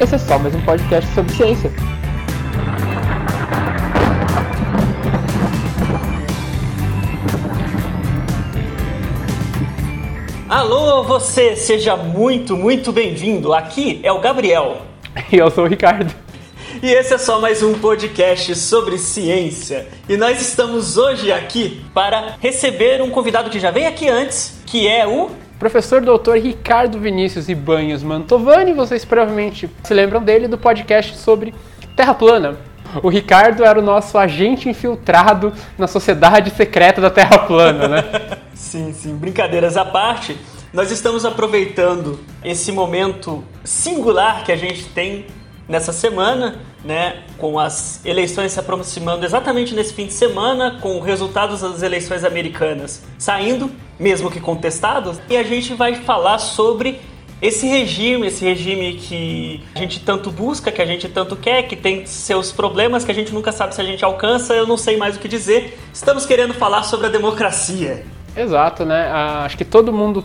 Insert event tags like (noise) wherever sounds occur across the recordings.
Esse é só mais um podcast sobre ciência. Alô, você, seja muito, muito bem-vindo. Aqui é o Gabriel. E eu sou o Ricardo. E esse é só mais um podcast sobre ciência. E nós estamos hoje aqui para receber um convidado que já veio aqui antes, que é o Professor doutor Ricardo Vinícius Ibanhos Mantovani, vocês provavelmente se lembram dele do podcast sobre Terra plana. O Ricardo era o nosso agente infiltrado na sociedade secreta da Terra plana, né? (laughs) sim, sim, brincadeiras à parte. Nós estamos aproveitando esse momento singular que a gente tem nessa semana, né, com as eleições se aproximando exatamente nesse fim de semana, com os resultados das eleições americanas saindo, mesmo que contestados, e a gente vai falar sobre esse regime, esse regime que a gente tanto busca, que a gente tanto quer, que tem seus problemas que a gente nunca sabe se a gente alcança, eu não sei mais o que dizer. Estamos querendo falar sobre a democracia. Exato, né? Ah, acho que todo mundo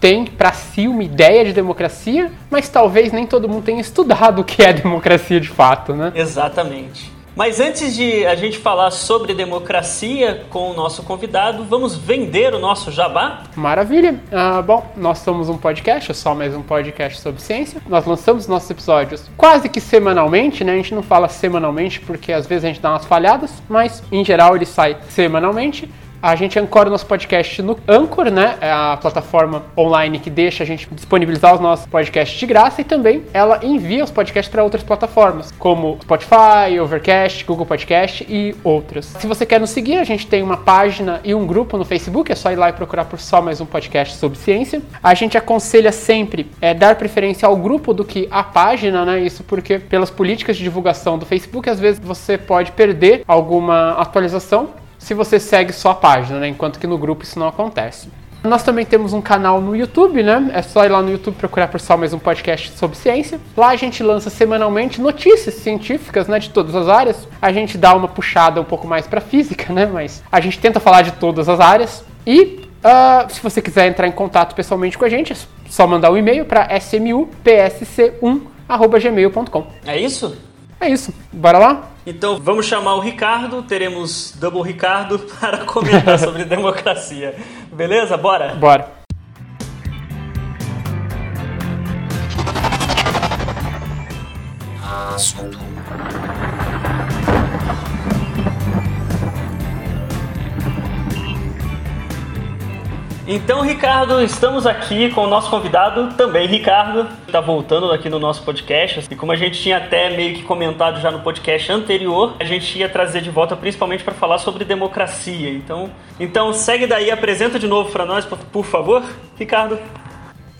tem para si uma ideia de democracia, mas talvez nem todo mundo tenha estudado o que é democracia de fato, né? Exatamente. Mas antes de a gente falar sobre democracia com o nosso convidado, vamos vender o nosso jabá? Maravilha! Ah, bom, nós somos um podcast, é só mais um podcast sobre ciência. Nós lançamos nossos episódios quase que semanalmente, né? A gente não fala semanalmente porque às vezes a gente dá umas falhadas, mas em geral ele sai semanalmente. A gente ancora o nosso podcast no Anchor, né? É a plataforma online que deixa a gente disponibilizar os nossos podcasts de graça e também ela envia os podcasts para outras plataformas, como Spotify, Overcast, Google Podcast e outras. Se você quer nos seguir, a gente tem uma página e um grupo no Facebook, é só ir lá e procurar por só mais um podcast sobre ciência. A gente aconselha sempre é, dar preferência ao grupo do que à página, né? Isso porque pelas políticas de divulgação do Facebook, às vezes você pode perder alguma atualização se você segue só a página, né? Enquanto que no grupo isso não acontece. Nós também temos um canal no YouTube, né? É só ir lá no YouTube procurar por só mais um podcast sobre ciência. Lá a gente lança semanalmente notícias científicas, né, de todas as áreas. A gente dá uma puxada um pouco mais para física, né? Mas a gente tenta falar de todas as áreas. E uh, se você quiser entrar em contato pessoalmente com a gente, é só mandar um e-mail para smupsc1@gmail.com. É isso? É isso. Bora lá? Então vamos chamar o Ricardo, teremos Double Ricardo (laughs) para comentar (laughs) sobre democracia. Beleza? Bora? Bora. Assunto. Então, Ricardo, estamos aqui com o nosso convidado, também Ricardo, está voltando aqui no nosso podcast. E como a gente tinha até meio que comentado já no podcast anterior, a gente ia trazer de volta principalmente para falar sobre democracia. Então, então segue daí, apresenta de novo para nós, por favor, Ricardo.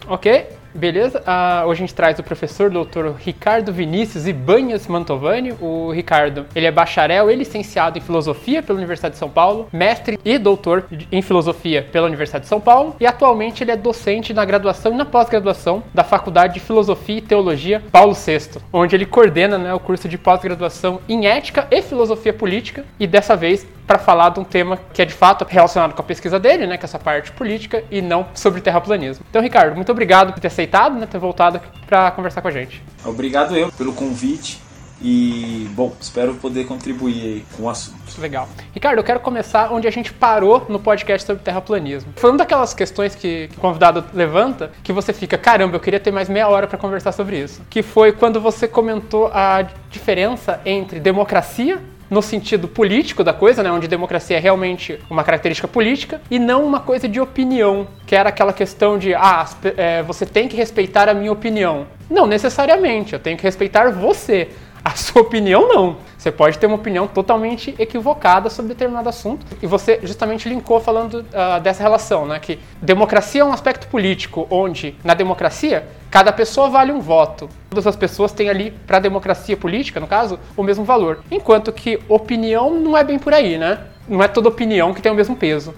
Ok. Beleza? Uh, hoje a gente traz o professor doutor Ricardo Vinícius Ibanhas Mantovani. O Ricardo, ele é bacharel e licenciado em filosofia pela Universidade de São Paulo, mestre e doutor em filosofia pela Universidade de São Paulo e atualmente ele é docente na graduação e na pós-graduação da Faculdade de Filosofia e Teologia Paulo VI, onde ele coordena né, o curso de pós-graduação em ética e filosofia política e dessa vez para falar de um tema que é de fato relacionado com a pesquisa dele, né, que é essa parte política e não sobre terraplanismo. Então, Ricardo, muito obrigado por ter aceitado, né, ter voltado para conversar com a gente. Obrigado eu pelo convite. E, bom, espero poder contribuir com o assunto. Legal. Ricardo, eu quero começar onde a gente parou no podcast sobre terraplanismo. Falando daquelas questões que, que o convidado levanta, que você fica, caramba, eu queria ter mais meia hora para conversar sobre isso. Que foi quando você comentou a diferença entre democracia no sentido político da coisa, né, onde democracia é realmente uma característica política e não uma coisa de opinião, que era aquela questão de ah, é, você tem que respeitar a minha opinião. Não necessariamente, eu tenho que respeitar você. A sua opinião não. Você pode ter uma opinião totalmente equivocada sobre determinado assunto. E você justamente linkou falando uh, dessa relação, né? Que democracia é um aspecto político, onde na democracia cada pessoa vale um voto. Todas as pessoas têm ali, para a democracia política, no caso, o mesmo valor. Enquanto que opinião não é bem por aí, né? Não é toda opinião que tem o mesmo peso.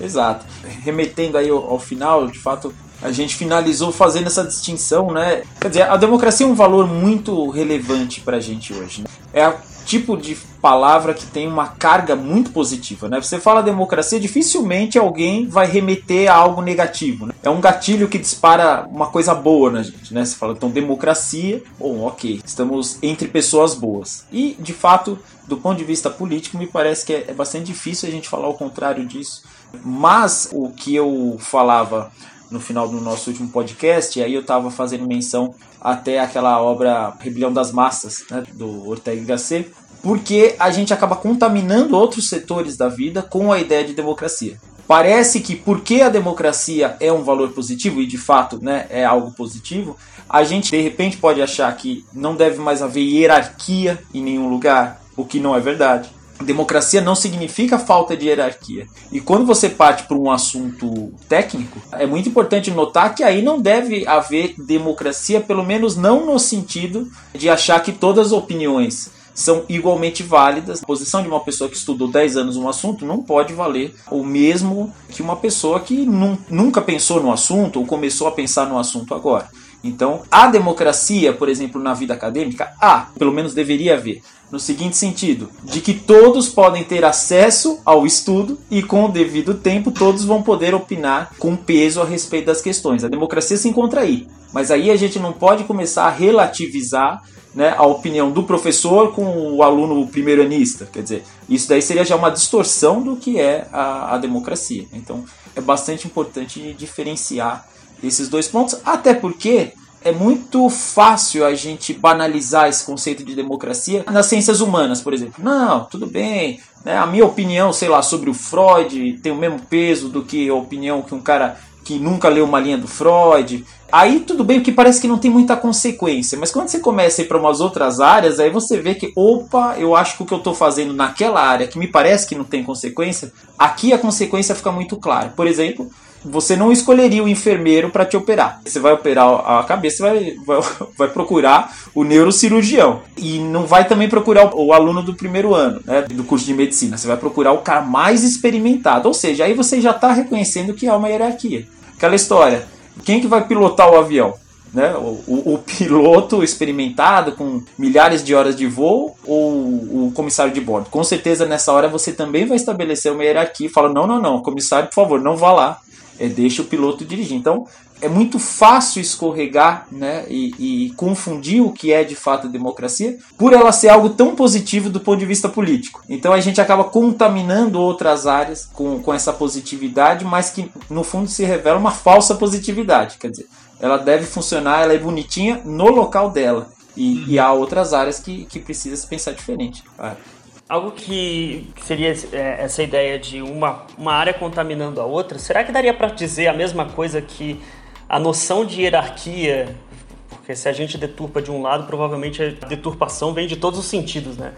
Exato. Remetendo aí ao, ao final, de fato, a gente finalizou fazendo essa distinção, né? Quer dizer, a democracia é um valor muito relevante para a gente hoje. Né? É a tipo de palavra que tem uma carga muito positiva, né? Você fala democracia, dificilmente alguém vai remeter a algo negativo. Né? É um gatilho que dispara uma coisa boa na gente, né? Você fala então democracia, bom, ok, estamos entre pessoas boas. E de fato, do ponto de vista político, me parece que é, é bastante difícil a gente falar o contrário disso. Mas o que eu falava no final do nosso último podcast, e aí eu estava fazendo menção até aquela obra Rebelião das Massas, né, do Ortega y Gasset, porque a gente acaba contaminando outros setores da vida com a ideia de democracia. Parece que porque a democracia é um valor positivo, e de fato né, é algo positivo, a gente de repente pode achar que não deve mais haver hierarquia em nenhum lugar, o que não é verdade. Democracia não significa falta de hierarquia. E quando você parte para um assunto técnico, é muito importante notar que aí não deve haver democracia, pelo menos não no sentido de achar que todas as opiniões são igualmente válidas. A posição de uma pessoa que estudou 10 anos um assunto não pode valer o mesmo que uma pessoa que nunca pensou no assunto ou começou a pensar no assunto agora. Então, a democracia, por exemplo, na vida acadêmica, há, pelo menos deveria haver no seguinte sentido: de que todos podem ter acesso ao estudo e, com o devido tempo, todos vão poder opinar com peso a respeito das questões. A democracia se encontra aí. Mas aí a gente não pode começar a relativizar né, a opinião do professor com o aluno primeiro-anista. Quer dizer, isso daí seria já uma distorção do que é a, a democracia. Então, é bastante importante diferenciar esses dois pontos, até porque é muito fácil a gente banalizar esse conceito de democracia nas ciências humanas, por exemplo. Não, tudo bem, né? a minha opinião, sei lá, sobre o Freud tem o mesmo peso do que a opinião que um cara que nunca leu uma linha do Freud. Aí tudo bem, porque parece que não tem muita consequência, mas quando você começa a ir para umas outras áreas, aí você vê que, opa, eu acho que o que eu estou fazendo naquela área que me parece que não tem consequência, aqui a consequência fica muito clara. Por exemplo, você não escolheria o enfermeiro para te operar. Você vai operar a cabeça, vai, vai, (laughs) vai, procurar o neurocirurgião. E não vai também procurar o, o aluno do primeiro ano né, do curso de medicina. Você vai procurar o cara mais experimentado. Ou seja, aí você já está reconhecendo que há uma hierarquia. Aquela história: quem que vai pilotar o avião? Né? O, o, o, (laughs) piloto experimentado com milhares de horas de voo ou o comissário de bordo. Com certeza nessa hora você também vai estabelecer uma hierarquia e fala: não, não, não, comissário, por favor, não vá lá é, deixa o piloto dirigir. Então é muito fácil escorregar né, e, e, confundir o que é de fato a democracia por ela ser algo tão positivo do ponto de vista político. Então a gente acaba contaminando outras áreas com, com essa positividade, mas que no fundo se revela uma falsa positividade. Quer dizer, ela deve funcionar, ela é bonitinha no local dela. E, e há outras áreas que, que precisa se pensar diferente. Claro. Algo que seria é, essa ideia de uma, uma área contaminando a outra, será que daria para dizer a mesma coisa que a noção de hierarquia, porque se a gente deturpa de um lado, provavelmente a deturpação vem de todos os sentidos, né?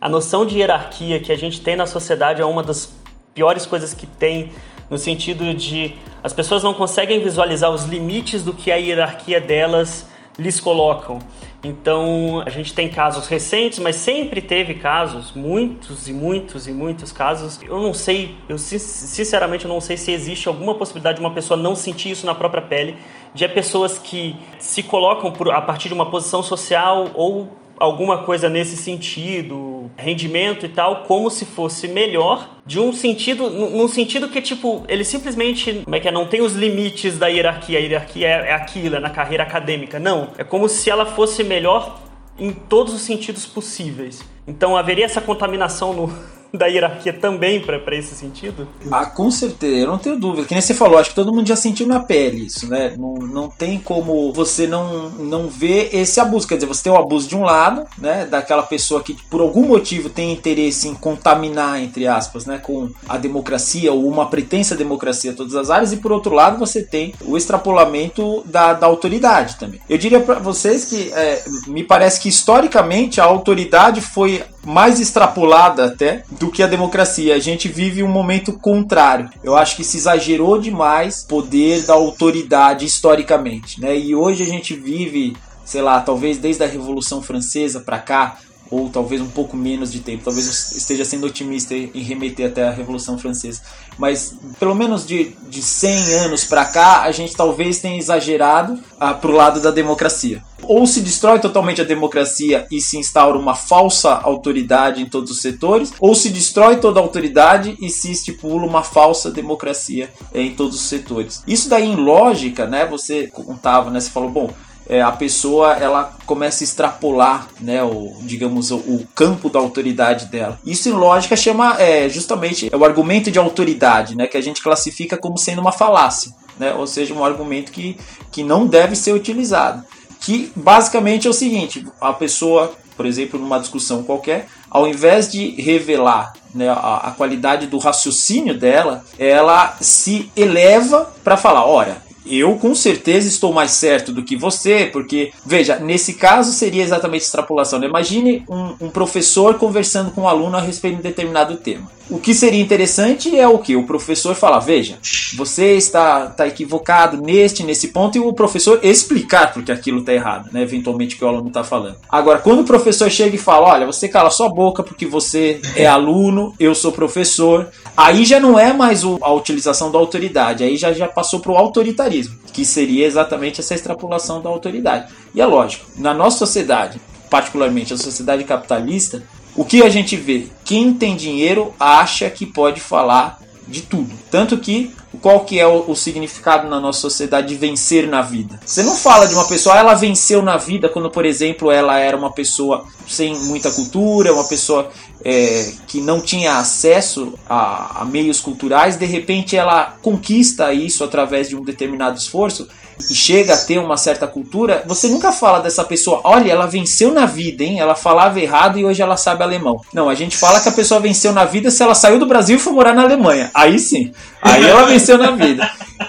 A noção de hierarquia que a gente tem na sociedade é uma das piores coisas que tem, no sentido de as pessoas não conseguem visualizar os limites do que a hierarquia delas lhes colocam. Então, a gente tem casos recentes, mas sempre teve casos, muitos e muitos e muitos casos. Eu não sei, eu sinceramente não sei se existe alguma possibilidade de uma pessoa não sentir isso na própria pele, de pessoas que se colocam por, a partir de uma posição social ou alguma coisa nesse sentido, rendimento e tal, como se fosse melhor, de um sentido, num sentido que, tipo, ele simplesmente, como é que é, não tem os limites da hierarquia, a hierarquia é, é aquilo, é na carreira acadêmica, não. É como se ela fosse melhor em todos os sentidos possíveis. Então haveria essa contaminação no, (laughs) (laughs) da hierarquia também para esse sentido? Ah, com certeza, eu não tenho dúvida. Que nem você falou, acho que todo mundo já sentiu na pele isso, né? Não, não tem como você não, não ver esse abuso. Quer dizer, você tem o abuso de um lado, né? Daquela pessoa que por algum motivo tem interesse em contaminar, entre aspas, né? Com a democracia ou uma pretensa democracia em todas as áreas. E por outro lado, você tem o extrapolamento da, da autoridade também. Eu diria para vocês que é, me parece que historicamente a autoridade foi mais extrapolada até do que a democracia. A gente vive um momento contrário. Eu acho que se exagerou demais poder da autoridade historicamente, né? E hoje a gente vive, sei lá, talvez desde a Revolução Francesa para cá, ou talvez um pouco menos de tempo. Talvez eu esteja sendo otimista em remeter até a Revolução Francesa. Mas pelo menos de, de 100 anos para cá, a gente talvez tenha exagerado ah, para o lado da democracia. Ou se destrói totalmente a democracia e se instaura uma falsa autoridade em todos os setores, ou se destrói toda a autoridade e se estipula uma falsa democracia em todos os setores. Isso daí em lógica, né? Você contava, né? Você falou, bom, é, a pessoa ela começa a extrapolar, né, o, digamos, o, o, campo da autoridade dela. Isso em lógica chama é, justamente é o argumento de autoridade, né, que a gente classifica como sendo uma falácia, né, ou seja, um argumento que, que não deve ser utilizado. Que basicamente é o seguinte: a pessoa, por exemplo, numa discussão qualquer, ao invés de revelar né, a, a qualidade do raciocínio dela, ela se eleva para falar: olha, eu com certeza estou mais certo do que você, porque, veja, nesse caso seria exatamente extrapolação. Né? Imagine um, um, professor conversando com um aluno a respeito de um determinado tema. O que seria interessante é o que? O professor falar, veja, você está, está equivocado neste, nesse ponto, e o professor explicar porque aquilo está errado, né? eventualmente que o aluno está falando. Agora, quando o professor chega e fala, olha, você cala sua boca porque você é aluno, eu sou professor, aí já não é mais o, a utilização da autoridade, aí já, já passou para o autoritarismo, que seria exatamente essa extrapolação da autoridade. E é lógico, na nossa sociedade, particularmente a sociedade capitalista, o que a gente vê? Quem tem dinheiro acha que pode falar de tudo. Tanto que qual que é o, o, significado na nossa sociedade de vencer na vida? Você não fala de uma pessoa, ah, ela venceu na vida quando, por exemplo, ela era uma pessoa sem muita cultura, uma pessoa é, que não tinha acesso a, a meios culturais, de repente ela conquista isso através de um determinado esforço e chega a ter uma certa cultura, você nunca fala dessa pessoa, olha, ela venceu na vida, hein? Ela falava errado e hoje ela sabe alemão. Não, a gente fala que a pessoa venceu na vida se ela saiu do Brasil e foi morar na Alemanha. Aí sim, aí ela venceu na vida.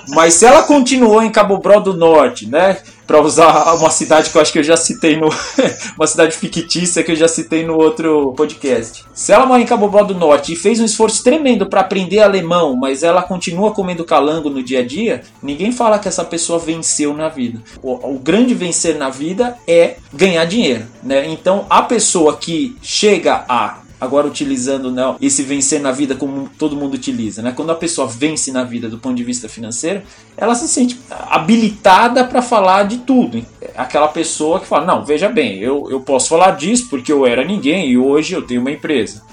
Mas se ela continuou em Cabo Bró do Norte, né? Para usar uma cidade que eu acho que eu já citei no. (laughs) uma cidade fictícia que eu já citei no outro podcast. Se ela mora em Cabo Bró do Norte e fez um esforço tremendo para aprender alemão, mas ela continua comendo calango no dia a dia, ninguém fala que essa pessoa venceu na vida. O, o grande vencer na vida é ganhar dinheiro, né? Então a pessoa que chega a agora utilizando né, esse vencer na vida como todo mundo utiliza. Né? Quando a pessoa vence na vida do ponto de vista financeiro, ela se sente habilitada para falar de tudo. Aquela pessoa que fala: Não, veja bem, eu, eu posso falar disso porque eu era ninguém e hoje eu tenho uma empresa.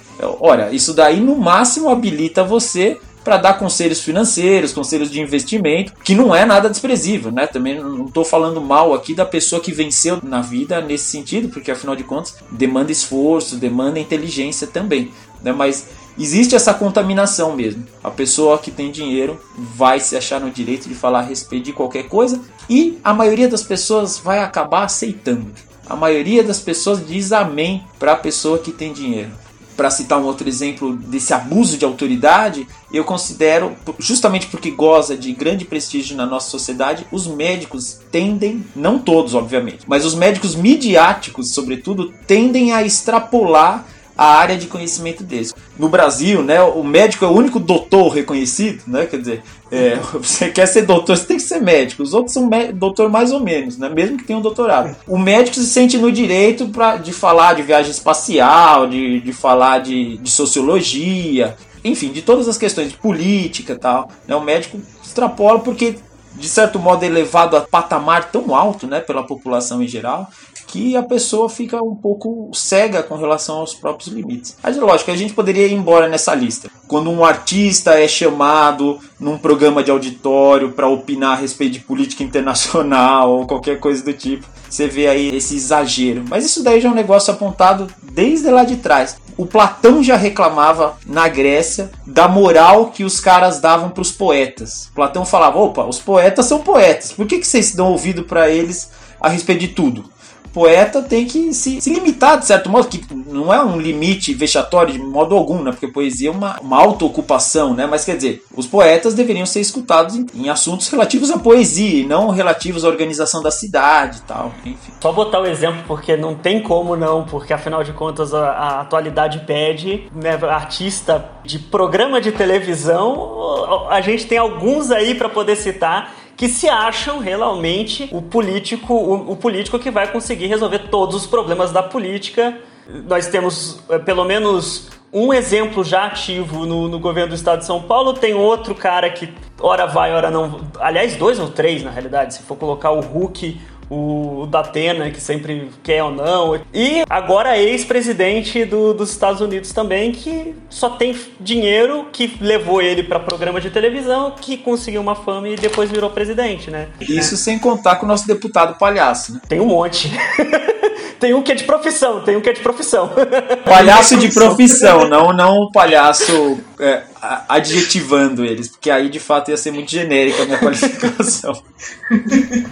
Olha, isso daí no máximo habilita você para dar conselhos financeiros, conselhos de investimento, que não é nada desprezível, né? Também não estou falando mal aqui da pessoa que venceu na vida nesse sentido, porque afinal de contas demanda esforço, demanda inteligência também, né? Mas existe essa contaminação mesmo. A pessoa que tem dinheiro vai se achar no direito de falar a respeito de qualquer coisa e a maioria das pessoas vai acabar aceitando. A maioria das pessoas diz amém para a pessoa que tem dinheiro para citar um outro exemplo desse abuso de autoridade, eu considero, justamente porque goza de grande prestígio na nossa sociedade, os médicos tendem, não todos, obviamente, mas os médicos midiáticos, sobretudo, tendem a extrapolar a área de conhecimento deles. No Brasil, né, o médico é o único doutor reconhecido, né? Quer dizer, é, (laughs) você quer ser doutor, você tem que ser médico. Os outros são doutor mais ou menos, né? Mesmo que tenham um doutorado. O médico se sente no direito pra, de falar de viagem espacial, de, de falar de, de sociologia, enfim, de todas as questões de política e tal. Né? O médico extrapola porque de certo modo elevado a patamar tão alto, né, pela população em geral, que a pessoa fica um pouco cega com relação aos próprios limites. Mas lógico, a gente poderia ir embora nessa lista. Quando um artista é chamado num programa de auditório para opinar a respeito de política internacional (laughs) ou qualquer coisa do tipo, você vê aí esse exagero. Mas isso daí já é um negócio apontado desde lá de trás. O Platão já reclamava na Grécia da moral que os caras davam para os poetas. Platão falava: opa, os poetas são poetas, por que, que vocês dão ouvido para eles a respeito de tudo? Poeta tem que se, se, limitar, de certo modo, que não é um limite vexatório de modo algum, né? Porque poesia é uma, uma auto-ocupação, né? Mas quer dizer, os poetas deveriam ser escutados em, em, assuntos relativos à poesia e não relativos à organização da cidade e tal, enfim. Só botar o exemplo, porque não tem como não, porque afinal de contas a, a atualidade pede, né? Artista de programa de televisão, a gente tem alguns aí para poder citar que se acham realmente o político, o, o político que vai conseguir resolver todos os problemas da política. Nós temos é, pelo menos um exemplo já ativo no, no, governo do estado de São Paulo, tem outro cara que ora vai, ora não. Aliás, dois ou três na realidade, se for colocar o Hulk, o Datena, que sempre quer ou não, e agora ex-presidente do, dos Estados Unidos também, que só tem dinheiro, que levou ele para programa de televisão, que conseguiu uma fama e depois virou presidente, né? Isso sem contar com o nosso deputado palhaço, né? Tem um monte. (laughs) (laughs) tem um que é de profissão, tem um que é de profissão. (laughs) Palhaço de profissão, não não palhaço é, adjetivando eles, porque aí de fato ia ser muito genérica a minha (laughs) qualificação.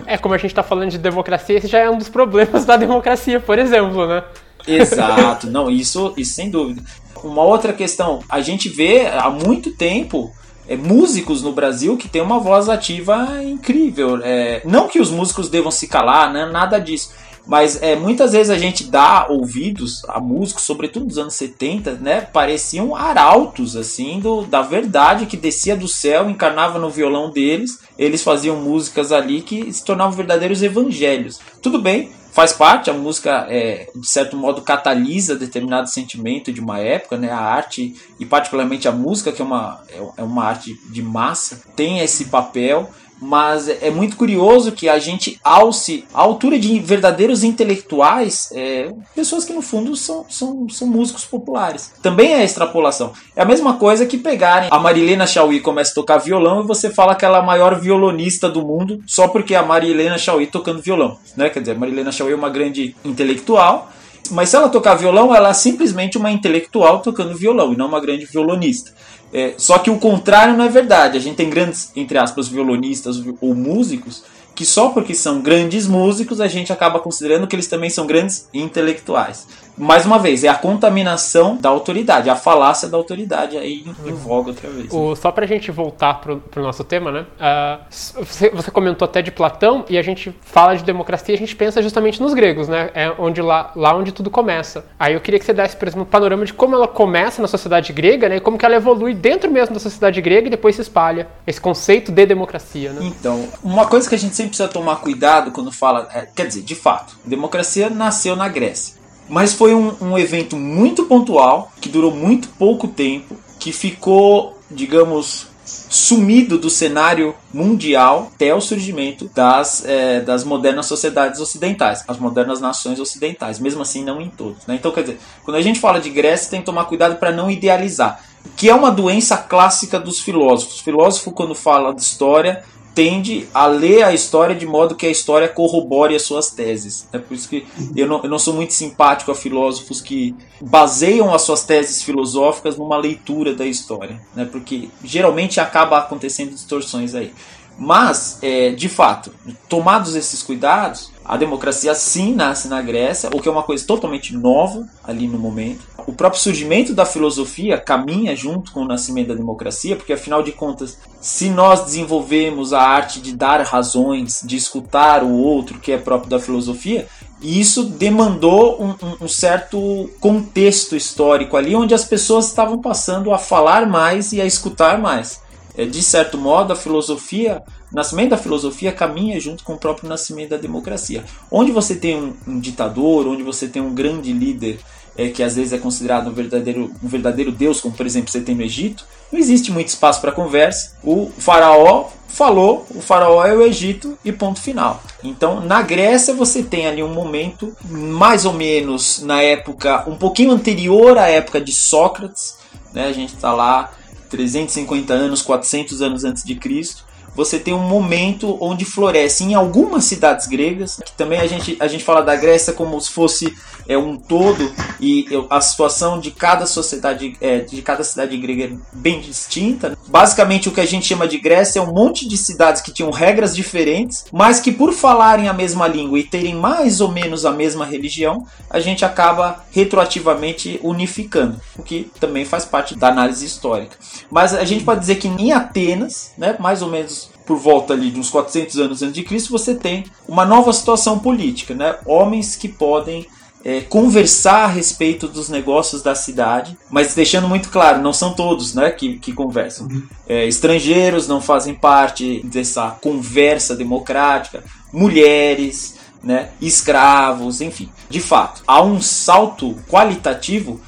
É, como a gente está falando de democracia, esse já é um dos problemas da democracia, por exemplo, né? Exato, não, isso, isso sem dúvida. Uma outra questão, a gente vê há muito tempo é, músicos no Brasil que tem uma voz ativa incrível. É, não que os músicos devam se calar, né, nada disso mas é, muitas vezes a gente dá ouvidos a músicos, sobretudo nos anos 70, né? Pareciam arautos, assim, do, da verdade que descia do céu, encarnava no violão deles. Eles faziam músicas ali que se tornavam verdadeiros evangelhos. Tudo bem, faz parte, a música é, de certo modo catalisa determinado sentimento de uma época, né? A arte e particularmente a música, que é uma, é, é uma arte de massa, tem esse papel mas é muito curioso que a gente alce a altura de verdadeiros intelectuais, é, pessoas que no fundo são, são, são músicos populares. Também é extrapolação. É a mesma coisa que pegarem a Marilena Chauí começa a tocar violão e você fala que ela é a maior violonista do mundo só porque é a Marilena Chauí tocando violão. Né? Quer dizer, a Marilena Chauí é uma grande intelectual, mas se ela tocar violão, ela é simplesmente uma intelectual tocando violão e não uma grande violonista. É, só que o contrário não é verdade. A gente tem grandes, entre aspas, violonistas ou músicos que só porque são grandes músicos a gente acaba considerando que eles também são grandes intelectuais. Mais uma vez, é a contaminação da autoridade, a falácia da autoridade aí em, voga outra vez. O, só pra gente voltar pro, pro nosso tema, né? Uh, você, você, comentou até de Platão e a gente fala de democracia, a gente pensa justamente nos gregos, né? É onde lá, lá onde tudo começa. Aí eu queria que você desse, por exemplo, um panorama de como ela começa na sociedade grega, né? E como que ela evolui dentro mesmo da sociedade grega e depois se espalha. Esse conceito de democracia, né? Então, uma coisa que a gente sempre precisa tomar cuidado quando fala. É, quer dizer, de fato, democracia nasceu na Grécia. Mas foi um, um evento muito pontual, que durou muito pouco tempo, que ficou, digamos, sumido do cenário mundial até o surgimento das, é, das modernas sociedades ocidentais, as modernas nações ocidentais, mesmo assim não em todos. Né? Então, quer dizer, quando a gente fala de Grécia, tem que tomar cuidado para não idealizar, que é uma doença clássica dos filósofos. O filósofo, quando fala de história, tende a ler a história de modo que a história corrobore as suas teses. É por isso que eu não, eu não sou muito simpático a filósofos que baseiam as suas teses filosóficas numa leitura da história, né? porque geralmente acaba acontecendo distorções aí. Mas, é, de fato, tomados esses cuidados, a democracia sim nasce na Grécia, o que é uma coisa totalmente nova ali no momento. O próprio surgimento da filosofia caminha junto com o nascimento da democracia, porque afinal de contas, se nós desenvolvemos a arte de dar razões, de escutar o outro, que é próprio da filosofia, isso demandou um, um, um certo contexto histórico ali, onde as pessoas estavam passando a falar mais e a escutar mais. É, de certo modo, a filosofia, o nascimento da filosofia caminha junto com o próprio nascimento da democracia. Onde você tem um, um ditador, onde você tem um grande líder é, que às vezes é considerado um verdadeiro, um verdadeiro deus, como por exemplo você tem no Egito, não existe muito espaço para conversa. O faraó falou, o faraó é o Egito e ponto final. Então, na Grécia você tem ali um momento mais ou menos na época, um pouquinho anterior à época de Sócrates, né? A gente está lá 350 anos, 400 anos antes de Cristo, você tem um momento onde floresce em algumas cidades gregas, que também a gente, a gente fala da Grécia como se fosse é, um todo e a situação de cada sociedade, é, de cada cidade grega é bem distinta. Basicamente o que a gente chama de Grécia é um monte de cidades que tinham regras diferentes, mas que por falarem a mesma língua e terem mais ou menos a mesma religião, a gente acaba retroativamente unificando, o que também faz parte da análise histórica. Mas a gente pode dizer que em Atenas, né, mais ou menos por volta ali de uns 400 anos antes de Cristo, você tem uma nova situação política, né? Homens que podem é, conversar a respeito dos negócios da cidade, mas deixando muito claro, não são todos né, que, que conversam. Uhum. É, estrangeiros não fazem parte dessa conversa democrática, mulheres, né, escravos, enfim. De fato, há um salto qualitativo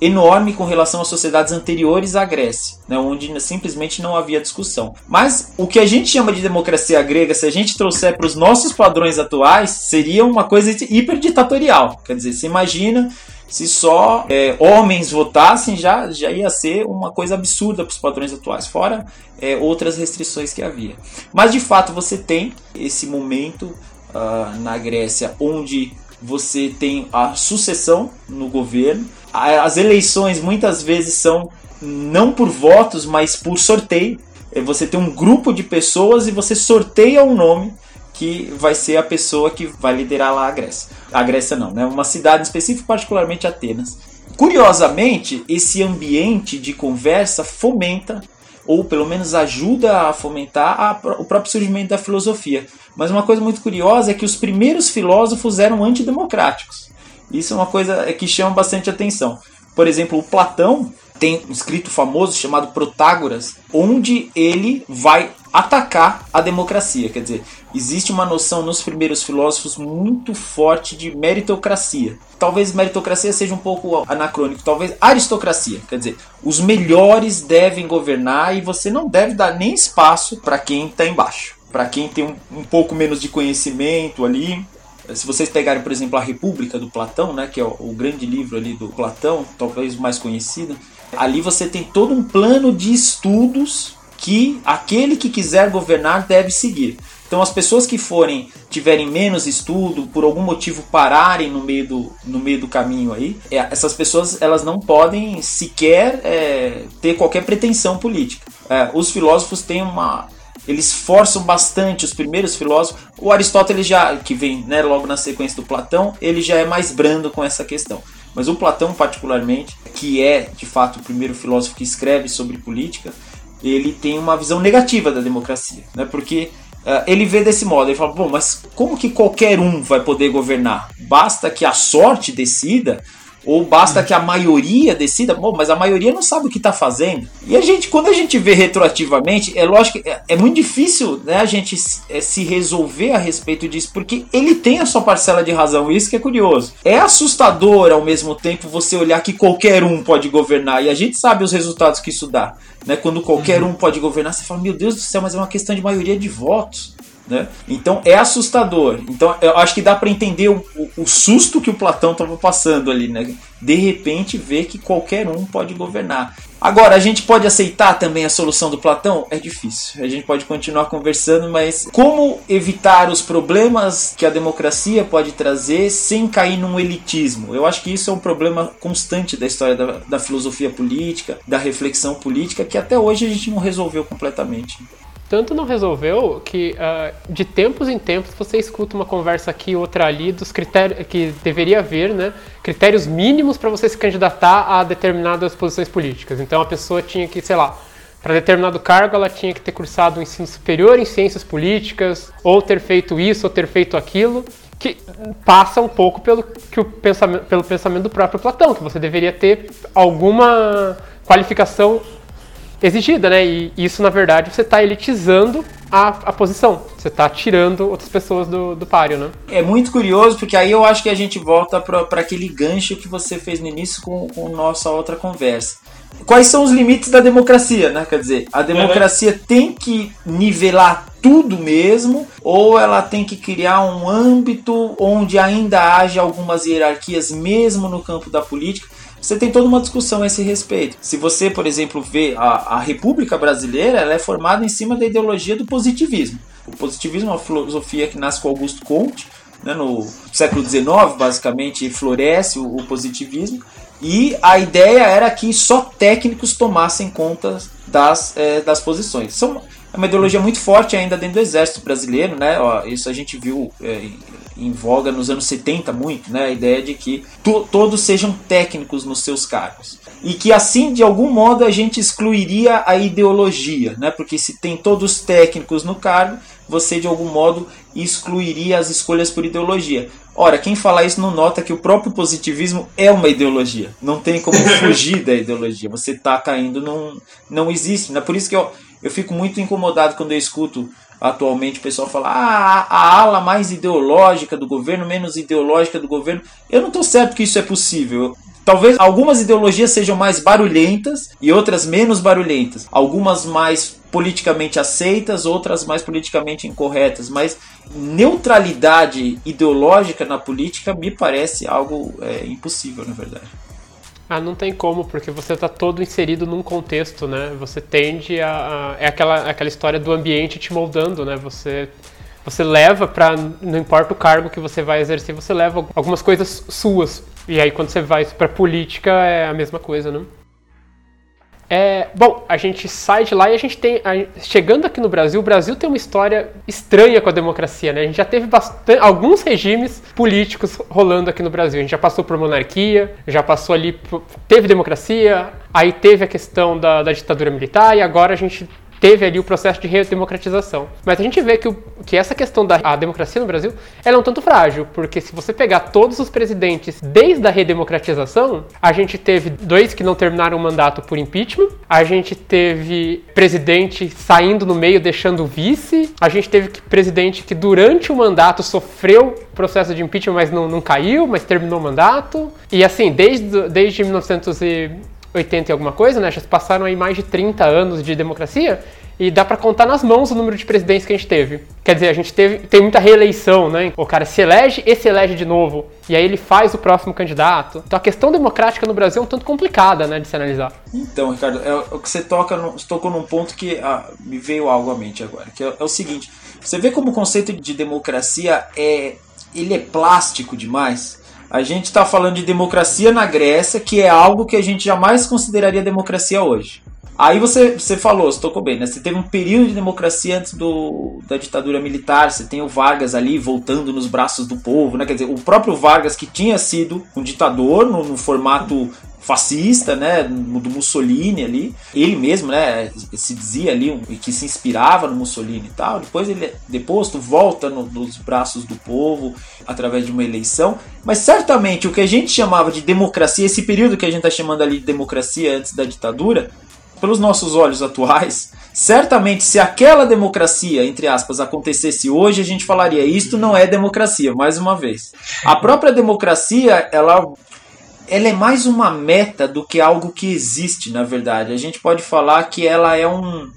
enorme com relação às sociedades anteriores à Grécia, né, onde simplesmente não havia discussão. Mas o que a gente chama de democracia grega, se a gente trouxer para os nossos padrões atuais, seria uma coisa hiperditatorial. Quer dizer, você imagina se só é, homens votassem, já, já ia ser uma coisa absurda para os padrões atuais, fora é, outras restrições que havia. Mas de fato você tem esse momento uh, na Grécia onde você tem a sucessão no governo. As eleições muitas vezes são não por votos, mas por sorteio. É, você tem um grupo de pessoas e você sorteia um nome que vai ser a pessoa que vai liderar lá a Grécia. A Grécia não, né? Uma cidade específica, particularmente Atenas. Curiosamente, esse ambiente de conversa fomenta ou pelo menos ajuda a fomentar a, o próprio surgimento da filosofia. Mas uma coisa muito curiosa é que os primeiros filósofos eram antidemocráticos. Isso é uma coisa que chama bastante atenção. Por exemplo, o Platão tem um escrito famoso chamado Protágoras, onde ele vai atacar a democracia. Quer dizer, existe uma noção nos primeiros filósofos muito forte de meritocracia. Talvez meritocracia seja um pouco anacrônico, talvez aristocracia. Quer dizer, os melhores devem governar e você não deve dar nem espaço para quem está embaixo. Para quem tem um, um pouco menos de conhecimento ali, se vocês pegarem, por exemplo, a República do Platão, né, que é o, o, grande livro ali do Platão, talvez o mais conhecido, ali você tem todo um plano de estudos que aquele que quiser governar deve seguir. Então as pessoas que forem tiverem menos estudo, por algum motivo pararem no meio do, no meio do caminho aí, é, essas pessoas elas não podem sequer é, ter qualquer pretensão política. É, os filósofos têm uma eles forçam bastante os primeiros filósofos. O Aristóteles já que vem né, logo na sequência do Platão, ele já é mais brando com essa questão. Mas o Platão particularmente, que é de fato o primeiro filósofo que escreve sobre política, ele tem uma visão negativa da democracia, né? Porque uh, ele vê desse modo, ele fala, bom, mas como que qualquer um vai poder governar? Basta que a sorte decida ou basta que a maioria decida, bom, mas a maioria não sabe o que está fazendo. E a gente, quando a gente vê retroativamente, é lógico que é, é muito difícil né, a gente é, se resolver a respeito disso, porque ele tem a sua parcela de razão, isso que é curioso. É assustador ao mesmo tempo você olhar que qualquer um pode governar, e a gente sabe os resultados que isso dá. Né? Quando qualquer uhum. um pode governar, você fala, meu Deus do céu, mas é uma questão de maioria de votos. Né? Então é assustador. Então eu acho que dá para entender o, o, susto que o Platão estava passando ali, né? De repente ver que qualquer um pode governar. Agora, a gente pode aceitar também a solução do Platão? É difícil. A gente pode continuar conversando, mas como evitar os problemas que a democracia pode trazer sem cair num elitismo? Eu acho que isso é um problema constante da história da, da filosofia política, da reflexão política, que até hoje a gente não resolveu completamente tanto não resolveu que uh, de tempos em tempos você escuta uma conversa aqui outra ali dos critérios que deveria haver, né? Critérios mínimos para você se candidatar a determinadas posições políticas. Então a pessoa tinha que, sei lá, para determinado cargo ela tinha que ter cursado um ensino superior em ciências políticas, ou ter feito isso, ou ter feito aquilo, que passa um pouco pelo, que o pensamento, pelo pensamento do próprio Platão, que você deveria ter alguma qualificação exigida, né? E isso, na verdade, você está elitizando a, a posição. Você está tirando outras pessoas do, do páreo, né? É muito curioso, porque aí eu acho que a gente volta para aquele gancho que você fez no início com, com nossa outra conversa. Quais são os limites da democracia, né? Quer dizer, a democracia uhum. tem que nivelar tudo mesmo, ou ela tem que criar um âmbito onde ainda haja algumas hierarquias, mesmo no campo da política. Você tem toda uma discussão a esse respeito. Se você, por exemplo, vê a, a República Brasileira, ela é formada em cima da ideologia do positivismo. O positivismo é uma filosofia que nasce com Augusto Comte, né, no século XIX, basicamente, floresce o, o positivismo. E a ideia era que só técnicos tomassem conta das, é, das posições. São, é uma ideologia muito forte ainda dentro do exército brasileiro, né? Ó, isso a gente viu é, em voga nos anos 70 muito, né? A ideia de que to todos sejam técnicos nos seus cargos. E que assim, de algum modo, a gente excluiria a ideologia, né? Porque se tem todos técnicos no cargo, você de algum modo excluiria as escolhas por ideologia. Ora, quem fala isso não nota que o próprio positivismo é uma ideologia. Não tem como (laughs) fugir da ideologia. Você está caindo num. Não existe. Né? Por isso que eu, eu fico muito incomodado quando eu escuto atualmente o pessoal fala ah, a ala mais ideológica do governo, menos ideológica do governo. Eu não estou certo que isso é possível. Talvez algumas ideologias sejam mais barulhentas e outras menos barulhentas. Algumas mais politicamente aceitas, outras mais politicamente incorretas, mas neutralidade ideológica na política me parece algo é, impossível, na verdade. Ah, não tem como, porque você está todo inserido num contexto, né? Você tende a, a, é aquela aquela história do ambiente te moldando, né? Você você leva para não importa o cargo que você vai exercer, você leva algumas coisas suas. E aí quando você vai para política é a mesma coisa, né? É, bom, a gente sai de lá e a gente tem. A, chegando aqui no Brasil, o Brasil tem uma história estranha com a democracia, né? A gente já teve bastante, alguns regimes políticos rolando aqui no Brasil. A gente já passou por monarquia, já passou ali. Teve democracia, aí teve a questão da, da ditadura militar e agora a gente teve ali o processo de redemocratização. Mas a gente vê que, o, que essa questão da democracia no Brasil é um tanto frágil, porque se você pegar todos os presidentes desde a redemocratização, a gente teve dois que não terminaram o mandato por impeachment, a gente teve presidente saindo no meio deixando o vice, a gente teve presidente que durante o mandato sofreu processo de impeachment, mas não, não caiu, mas terminou o mandato. E assim, desde, desde 1900 e 80 e alguma coisa, né? Já passaram aí mais de 30 anos de democracia e dá para contar nas mãos o número de presidentes que a gente teve. Quer dizer, a gente teve, tem muita reeleição, né? O cara se elege e se elege de novo. E aí ele faz o próximo candidato. Então a questão democrática no Brasil é um tanto complicada, né, de se analisar. Então, Ricardo, é o que você toca você tocou num ponto que ah, me veio algo à mente agora, que é, é o seguinte: você vê como o conceito de democracia é ele é plástico demais. A gente está falando de democracia na Grécia, que é algo que a gente jamais consideraria democracia hoje. Aí você, você falou, você tocou bem, né? Você teve um período de democracia antes do, da ditadura militar, você tem o Vargas ali voltando nos braços do povo, né? Quer dizer, o próprio Vargas, que tinha sido um ditador no, no formato fascista, né, do Mussolini ali. Ele mesmo, né, se dizia ali um, que se inspirava no Mussolini e tal. Depois ele deposto volta no, nos braços do povo através de uma eleição. Mas certamente o que a gente chamava de democracia, esse período que a gente está chamando ali de democracia antes da ditadura, pelos nossos olhos atuais, certamente se aquela democracia, entre aspas, acontecesse hoje, a gente falaria isto não é democracia, mais uma vez. A própria democracia, ela ela é mais uma meta do que algo que existe, na verdade. A gente pode falar que ela é um,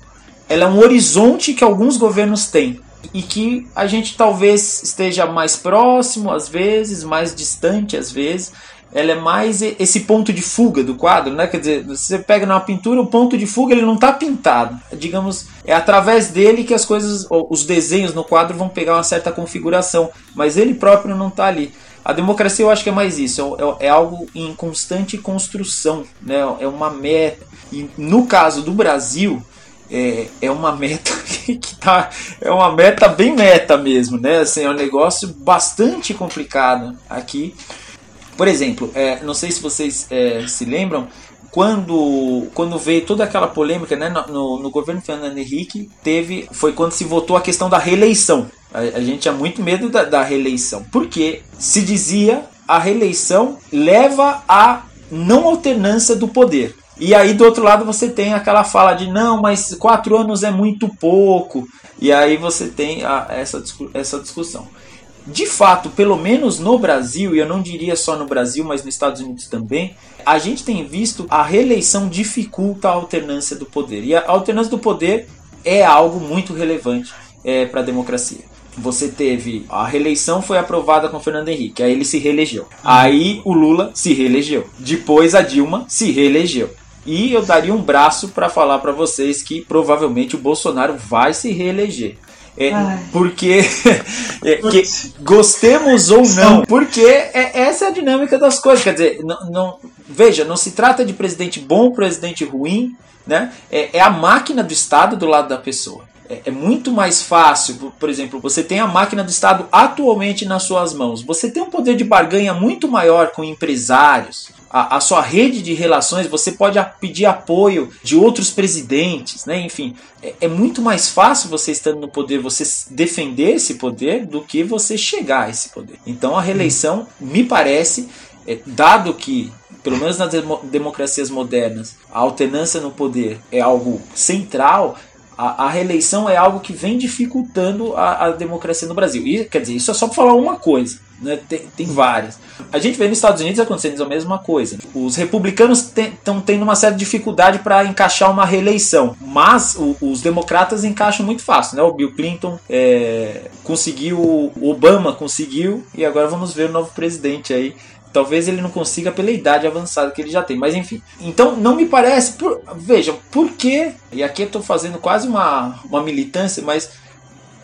ela é um horizonte que alguns governos têm e que a gente talvez esteja mais próximo às vezes, mais distante às vezes. Ela é mais esse ponto de fuga do quadro, né? Quer dizer, você pega numa pintura, o ponto de fuga ele não está pintado. Digamos, é através dele que as coisas, os desenhos no quadro vão pegar uma certa configuração, mas ele próprio não está ali. A democracia eu acho que é mais isso, é, é, algo em constante construção, né? é uma meta. E no caso do Brasil, é, é uma meta (laughs) que tá, é uma meta bem meta mesmo, né? Assim, é um negócio bastante complicado aqui. Por exemplo, é, não sei se vocês é, se lembram, quando, quando veio toda aquela polêmica né, no, no governo Fernando Henrique, teve, foi quando se votou a questão da reeleição. A, a gente tinha muito medo da, da reeleição, porque se dizia a reeleição leva à não alternância do poder. E aí do outro lado você tem aquela fala de não, mas quatro anos é muito pouco. E aí você tem a, essa, essa discussão. De fato, pelo menos no Brasil, e eu não diria só no Brasil, mas nos Estados Unidos também, a gente tem visto a reeleição dificulta a alternância do poder. E a alternância do poder é algo muito relevante é, para a democracia. Você teve a reeleição foi aprovada com Fernando Henrique, aí ele se reelegeu. Aí o Lula se reelegeu. Depois a Dilma se reelegeu. E eu daria um braço para falar para vocês que provavelmente o Bolsonaro vai se reeleger. É, porque (laughs) é, que, gostemos ou não, porque é, essa é a dinâmica das coisas. Quer dizer, não, não, veja, não se trata de presidente bom, presidente ruim, né? É, é a máquina do Estado do lado da pessoa. É, é muito mais fácil, por exemplo, você tem a máquina do Estado atualmente nas suas mãos. Você tem um poder de barganha muito maior com empresários, a, a, sua rede de relações, você pode pedir apoio de outros presidentes, né? Enfim, é, é, muito mais fácil você estando no poder, você defender esse poder do que você chegar a esse poder. Então a reeleição, me parece, é, dado que pelo menos nas democracias modernas, a alternância no poder é algo central, a, a, reeleição é algo que vem dificultando a, a democracia no Brasil. E, quer dizer, isso é só para falar uma coisa. Né? Tem, tem, várias. A gente vê nos Estados Unidos acontecendo a mesma coisa. Os republicanos estão tendo uma certa dificuldade para encaixar uma reeleição, mas o, os democratas encaixam muito fácil. Né? O Bill Clinton é, conseguiu, o Obama conseguiu, e agora vamos ver o novo presidente aí Talvez ele não consiga pela idade avançada que ele já tem, mas enfim. Então não me parece. Por, vejam, por que. E aqui eu estou fazendo quase uma, uma militância, mas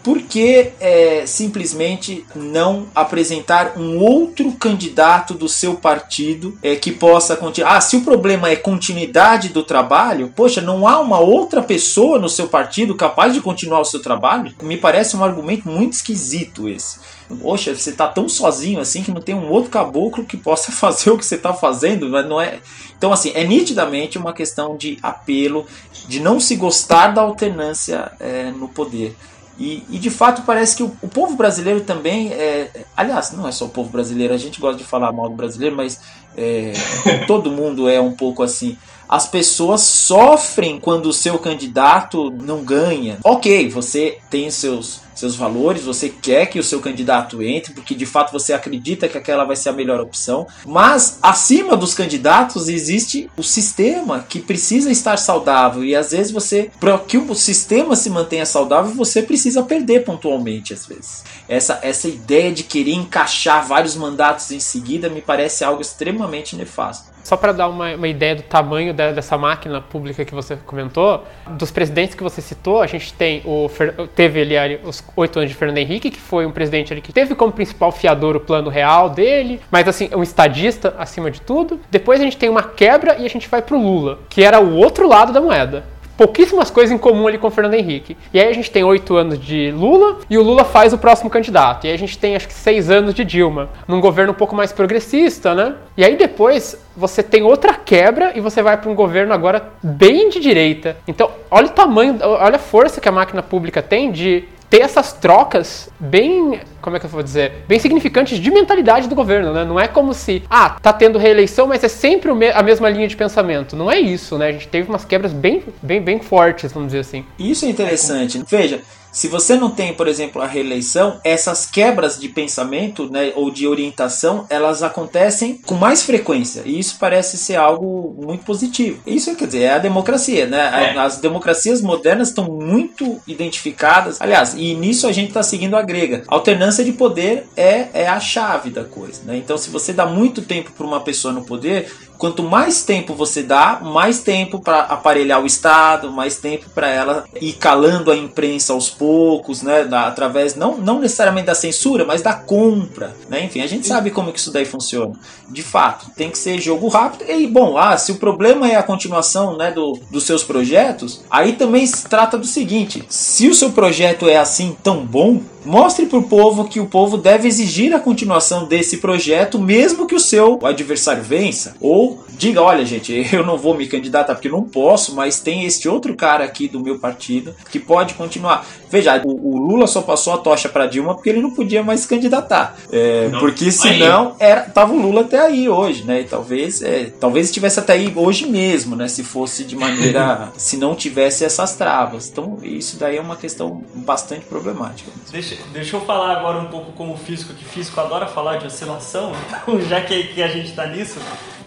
por que é, simplesmente não apresentar um outro candidato do seu partido é, que possa continuar? Ah, se o problema é continuidade do trabalho, poxa, não há uma outra pessoa no seu partido capaz de continuar o seu trabalho? Me parece um argumento muito esquisito esse. Poxa, você está tão sozinho assim que não tem um outro caboclo que possa (laughs) fazer o que você está fazendo, mas não é. Então, assim, é nitidamente uma questão de apelo, de não se gostar da alternância é, no poder. E, e, de fato parece que o, o povo brasileiro também é. Aliás, não é só o povo brasileiro, a gente gosta de falar mal do brasileiro, mas é, (laughs) todo mundo é um pouco assim. As pessoas sofrem quando o seu candidato não ganha. Ok, você tem seus seus valores, você quer que o seu candidato entre, porque de fato você acredita que aquela vai ser a melhor opção. Mas acima dos candidatos existe o sistema que precisa estar saudável e às vezes você, para que o sistema se mantenha saudável, você precisa perder pontualmente às vezes. Essa essa ideia de querer encaixar vários mandatos em seguida me parece algo extremamente nefasto. Só para dar uma, uma, ideia do tamanho da, dessa máquina pública que você comentou, dos presidentes que você citou, a gente tem o teve ali os oito anos de Fernando Henrique, que foi um presidente ali que teve como principal fiador o plano real dele, mas assim, um estadista acima de tudo. Depois a gente tem uma quebra e a gente vai pro Lula, que era o outro lado da moeda pouquíssimas coisas em comum ali com o Fernando Henrique. E aí a gente tem oito anos de Lula e o Lula faz o próximo candidato. E aí a gente tem acho que seis anos de Dilma, num governo um pouco mais progressista, né? E aí depois você tem outra quebra e você vai para um governo agora bem de direita. Então, olha o tamanho, olha a força que a máquina pública tem de ter essas trocas bem, como é que eu vou dizer, bem significantes de mentalidade do governo, né? Não é como se, ah, tá tendo reeleição, mas é sempre a mesma linha de pensamento. Não é isso, né? A gente teve umas quebras bem, bem, bem fortes, vamos dizer assim. Isso é interessante. Veja, se você não tem, por exemplo, a reeleição, essas quebras de pensamento né, ou de orientação, elas acontecem com mais frequência. E isso parece ser algo muito positivo. Isso quer dizer, é a democracia. Né? É. As democracias modernas estão muito identificadas. Aliás, e nisso a gente está seguindo a grega. A alternância de poder é, é a chave da coisa. Né? Então, se você dá muito tempo para uma pessoa no poder, quanto mais tempo você dá, mais tempo para aparelhar o Estado, mais tempo para ela ir calando a imprensa aos poucos, né, através não, não necessariamente da censura, mas da compra, né? Enfim, a gente sabe como que isso daí funciona. De fato, tem que ser jogo rápido. E bom, ah, se o problema é a continuação, né, do, dos seus projetos, aí também se trata do seguinte: se o seu projeto é assim tão bom, Mostre para o povo que o povo deve exigir a continuação desse projeto, mesmo que o seu adversário vença. Ou diga: olha, gente, (laughs) eu não vou me candidatar porque não posso, mas tem este outro cara aqui do meu partido que pode continuar. Veja, o, o Lula só passou a tocha para Dilma porque ele não podia mais se candidatar. É, não, porque senão era, tava o Lula até aí hoje, né? E talvez, é, talvez estivesse até aí hoje mesmo, né? Se fosse de maneira. (laughs) se não tivesse essas travas. Então, isso daí é uma questão bastante problemática. Deixa Deixa, deixa eu falar agora um pouco como físico, que físico adora falar de oscilação, (laughs) então já que, que a gente está nisso,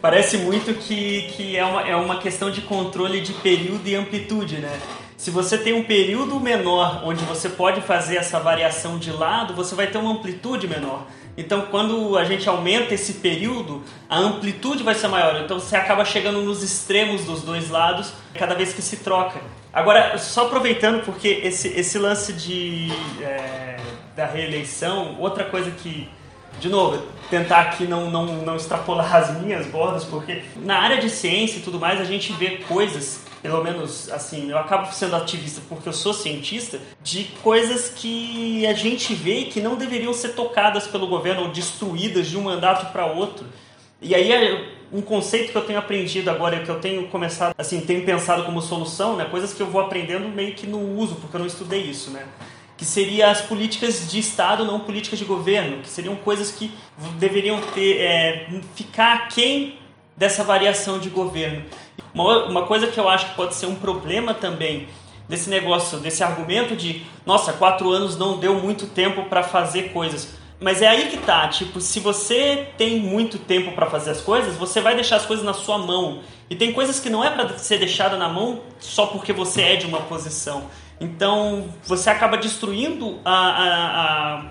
parece muito que, que é, uma, é uma questão de controle de período e amplitude, né? Se você tem um período menor onde você pode fazer essa variação de lado, você vai ter uma amplitude menor. Então, quando a gente aumenta esse período, a amplitude vai ser maior. Então, você acaba chegando nos extremos dos dois lados cada vez que se troca. Agora, só aproveitando, porque esse, esse lance de, é, da reeleição, outra coisa que, de novo, tentar aqui não, não, não extrapolar as minhas bordas, porque na área de ciência e tudo mais, a gente vê coisas pelo menos assim, eu acabo sendo ativista porque eu sou cientista, de coisas que a gente vê que não deveriam ser tocadas pelo governo ou destruídas de um mandato para outro. E aí é um conceito que eu tenho aprendido agora, que eu tenho começado, assim, tenho pensado como solução, né? Coisas que eu vou aprendendo meio que no uso, porque eu não estudei isso, né? Que seria as políticas de Estado, não políticas de governo, que seriam coisas que deveriam ter, é, ficar quem dessa variação de governo. Uma, uma coisa que eu acho que pode ser um problema também desse negócio, desse argumento de, nossa, quatro anos não deu muito tempo para fazer coisas. Mas é aí que tá, tipo, se você tem muito tempo para fazer as coisas, você vai deixar as coisas na sua mão. E tem coisas que não é para ser deixada na mão só porque você é de uma posição. Então, você acaba destruindo a, a, a,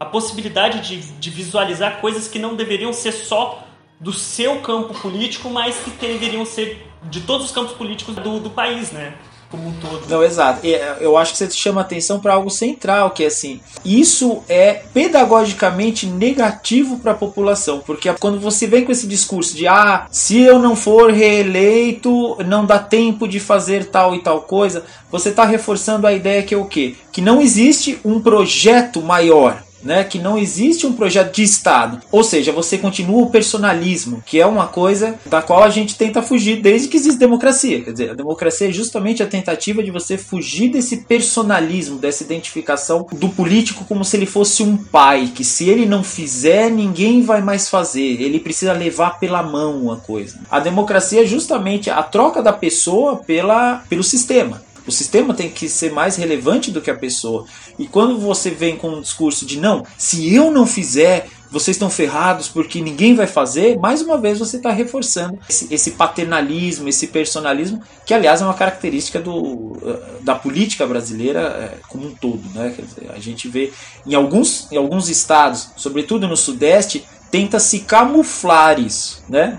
a possibilidade de, de visualizar coisas que não deveriam ser só do seu campo político, mas que deveriam ser de todos os campos políticos do, do país, né? Como um todo. Não, exato. É, eu acho que você chama atenção para algo central, que é assim, isso é pedagogicamente negativo para a população, porque quando você vem com esse discurso de ah, se eu não for reeleito, não dá tempo de fazer tal e tal coisa, você está reforçando a ideia que é o quê? Que não existe um projeto maior né, que não existe um projeto de Estado. Ou seja, você continua o personalismo, que é uma coisa da qual a gente tenta fugir desde que existe democracia. Quer dizer, a democracia é justamente a tentativa de você fugir desse personalismo, dessa identificação do político como se ele fosse um pai, que se ele não fizer, ninguém vai mais fazer. Ele precisa levar pela mão a coisa. A democracia é justamente a troca da pessoa pela, pelo sistema. O sistema tem que ser mais relevante do que a pessoa. E quando você vem com um discurso de não, se eu não fizer, vocês estão ferrados porque ninguém vai fazer, mais uma vez você está reforçando esse, esse, paternalismo, esse personalismo, que aliás é uma característica do, eh, da política brasileira eh, como um todo. Né? Dizer, a gente vê em alguns, em alguns estados, sobretudo no Sudeste, tenta se camuflar isso. Né?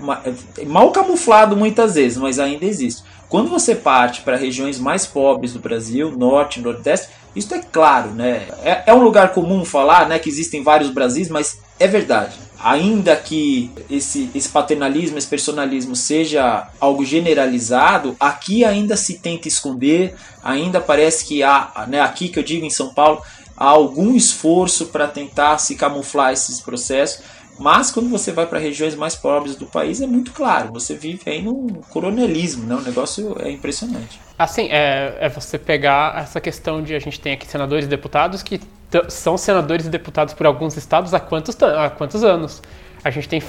Eh, mal camuflado muitas vezes, mas ainda existe. Quando você parte para regiões mais pobres do Brasil, norte, nordeste, isso é claro, né? É, é, um lugar comum falar, né, que existem vários Brasis, mas é verdade. Ainda que esse, esse paternalismo, esse personalismo seja algo generalizado, aqui ainda se tenta esconder, ainda parece que há, né, aqui que eu digo em São Paulo, há algum esforço para tentar se camuflar esses processos mas quando você vai para regiões mais pobres do país é muito claro, você vive aí num coronelismo, né? o negócio é impressionante. Assim, é, é você pegar essa questão de a gente tem aqui senadores e deputados que são senadores e deputados por alguns estados há quantos, há quantos anos? A gente tem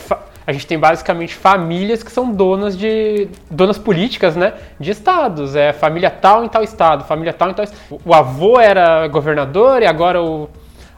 a gente tem basicamente famílias que são donas de donas políticas, né, de estados. É família tal em tal estado, família tal em tal. O avô era governador e agora o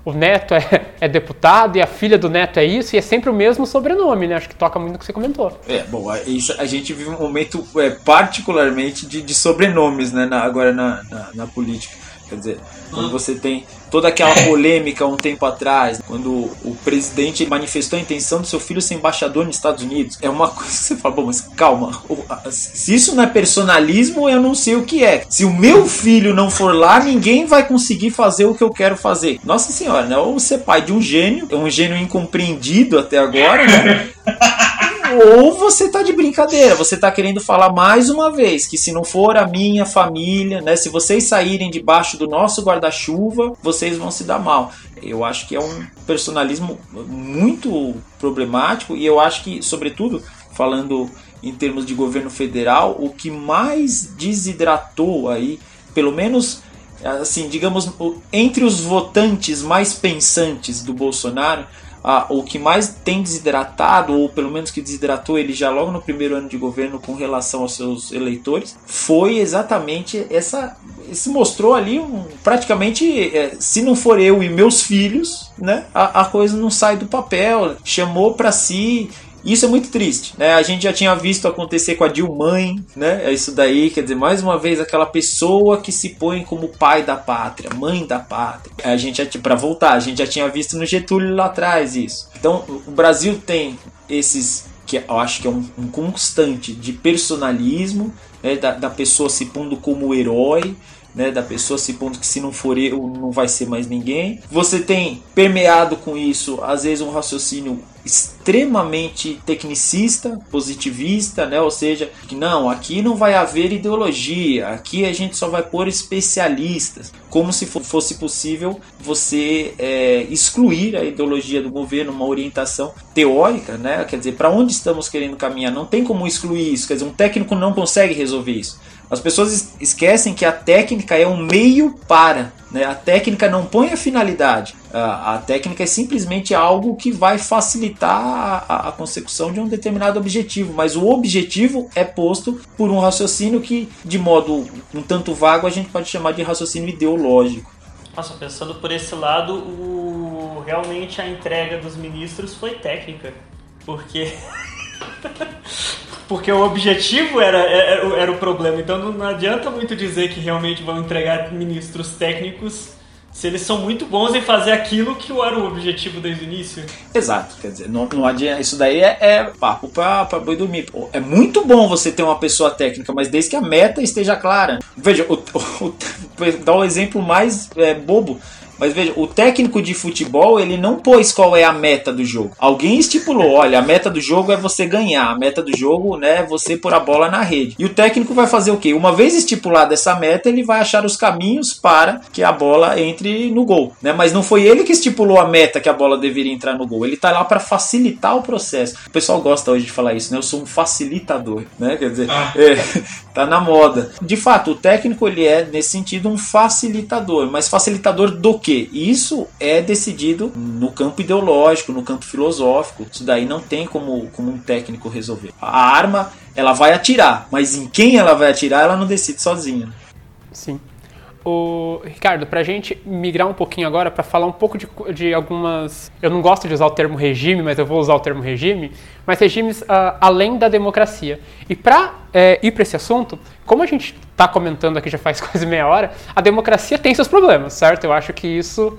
o neto é, é, deputado e a filha do neto é isso, e é sempre o mesmo sobrenome, né? Acho que toca muito o que você comentou. É, bom, isso, a gente vive um momento é, particularmente de, de sobrenomes, né, na, agora na, na, na política. Quer dizer, quando você tem toda aquela (laughs) polêmica um tempo atrás, quando o presidente manifestou a intenção do seu filho ser embaixador nos Estados Unidos, é uma (laughs) coisa que você fala, bom, mas calma, se isso não é personalismo, eu não sei o que é. Se o meu filho não for lá, ninguém vai conseguir fazer o que eu quero fazer. Nossa senhora, né? Ou ser pai de um gênio, um gênio incompreendido até agora, né? (laughs) ou você tá de brincadeira, você tá querendo falar mais uma vez que se não for a minha família, né, se vocês saírem debaixo do nosso guarda-chuva, vocês vão se dar mal. Eu acho que é um personalismo muito problemático e eu acho que, sobretudo, falando em termos de governo federal, o que mais desidratou aí, pelo menos assim, digamos, entre os votantes mais pensantes do Bolsonaro, ah, o que mais tem desidratado, ou pelo menos que desidratou ele já logo no primeiro ano de governo com relação aos seus eleitores, foi exatamente essa. Se mostrou ali um, praticamente, é, se não for eu e meus filhos, né, a, a coisa não sai do papel. Chamou para si isso é muito triste, né? A gente já tinha visto acontecer com a Dilmãe, né? É isso daí, quer dizer, mais uma vez aquela pessoa que se põe como pai da pátria, mãe da pátria. A gente já para voltar, a gente já tinha visto no Getúlio lá atrás isso. Então, o Brasil tem esses que eu acho que é um, um constante de personalismo, né? da, da pessoa se pondo como herói, né, da pessoa se pondo que se não for eu não vai ser mais ninguém. Você tem permeado com isso às vezes um raciocínio extremamente tecnicista, positivista, né? Ou seja, que não, aqui não vai haver ideologia, aqui a gente só vai pôr especialistas, como se fosse possível você é, excluir a ideologia do governo, uma orientação teórica, né? Quer dizer, para onde estamos querendo caminhar? Não tem como excluir isso, quer dizer, um técnico não consegue resolver isso. As pessoas esquecem que a técnica é um meio para, né? A técnica não põe a finalidade. A, técnica é simplesmente algo que vai facilitar a, a, consecução de um determinado objetivo, mas o objetivo é posto por um raciocínio que, de modo um tanto vago, a gente pode chamar de raciocínio ideológico. Nossa, pensando por esse lado, o... realmente a entrega dos ministros foi técnica. Porque. (laughs) (laughs) porque o objetivo era, era, era, o problema. Então não adianta muito dizer que realmente vão entregar ministros técnicos se eles são muito bons em fazer aquilo que era o objetivo desde o início. Exato, quer dizer, não, não adianta. Isso daí é, é papo pra, pra boi dormir. É muito bom você ter uma pessoa técnica, mas desde que a meta esteja clara. Veja, o, (laughs) o, o, dá um exemplo mais é, bobo. Mas veja, o técnico de futebol, ele não pôs qual é a meta do jogo. Alguém estipulou, olha, a meta do jogo é você ganhar, a meta do jogo né, é você pôr a bola na rede. E o técnico vai fazer o quê? Uma vez estipulada essa meta, ele vai achar os caminhos para que a bola entre no gol. Né? Mas não foi ele que estipulou a meta que a bola deveria entrar no gol. Ele está lá para facilitar o processo. O pessoal gosta hoje de falar isso, né? Eu sou um facilitador, né? Quer dizer, ah. (laughs) é, tá na moda. De fato, o técnico ele é nesse sentido um facilitador, mas facilitador do quê? Isso é decidido no campo ideológico, no campo filosófico. Isso daí não tem como, como um técnico resolver. A arma, ela vai atirar, mas em quem ela vai atirar, ela não decide sozinha. Sim. O Ricardo, para a gente migrar um pouquinho agora para falar um pouco de, de, algumas. Eu não gosto de usar o termo regime, mas eu vou usar o termo regime. Mas regimes uh, além da democracia. E para é, ir para esse assunto, como a gente está comentando aqui já faz (laughs) quase meia hora, a democracia tem seus problemas, certo? Eu acho que isso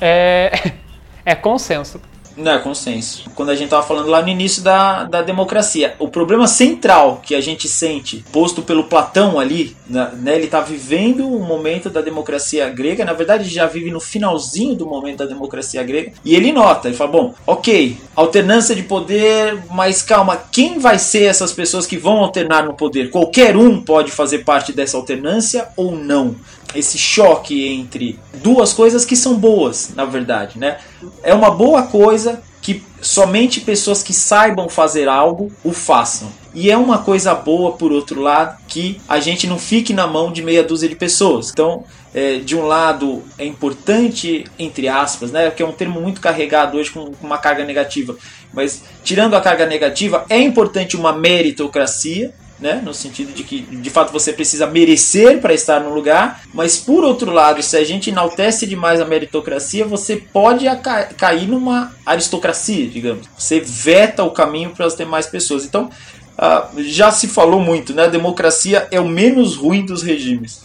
é, (laughs) é consenso. Não, é consenso. Quando a gente estava falando lá no início da, da democracia, o problema central que a gente sente, posto pelo Platão ali, né, ele está vivendo o momento da democracia grega, na verdade já vive no finalzinho do momento da democracia grega, e ele nota, ele fala, bom, ok, alternância de poder, mas calma, quem vai ser essas pessoas que vão alternar no poder? Qualquer um pode fazer parte dessa alternância ou não? Esse choque entre duas coisas que são boas, na verdade, né? É uma boa coisa que somente pessoas que saibam fazer algo o façam. E é uma coisa boa, por outro lado, que a gente não fique na mão de meia dúzia de pessoas. Então, é, de um lado, é importante, entre aspas, né, que é um termo muito carregado hoje com uma carga negativa, mas tirando a carga negativa, é importante uma meritocracia, né? No sentido de que de fato você precisa merecer para estar no lugar, mas por outro lado, se a gente enaltece demais a meritocracia, você pode cair numa aristocracia, digamos. Você veta o caminho para as demais pessoas. Então, uh, já se falou muito, né? A democracia é o menos ruim dos regimes.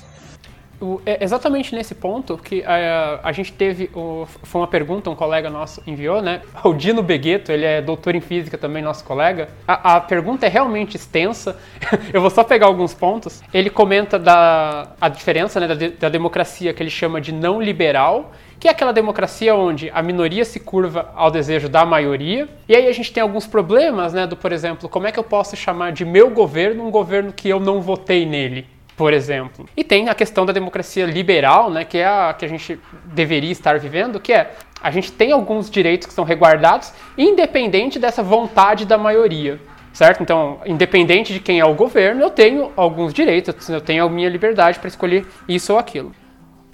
É exatamente nesse ponto que a, a gente teve, o, foi uma pergunta, um colega nosso enviou, né? (laughs) O Dino Begueto, ele é doutor em física também, nosso colega. A, a pergunta é realmente extensa, (laughs) eu vou só pegar alguns pontos. Ele comenta da a diferença né, da, da democracia que ele chama de não liberal que é aquela democracia onde a minoria se curva ao desejo da maioria. E aí a gente tem alguns problemas, né, do por exemplo, como é que eu posso chamar de meu governo um governo que eu não votei nele? Por exemplo. E tem a questão da democracia liberal, né, que é a que a gente deveria estar vivendo, que é a gente tem alguns direitos que são resguardados, independente dessa vontade da maioria. Certo? Então, independente de quem é o governo, eu tenho alguns direitos, eu tenho a minha liberdade para escolher isso ou aquilo.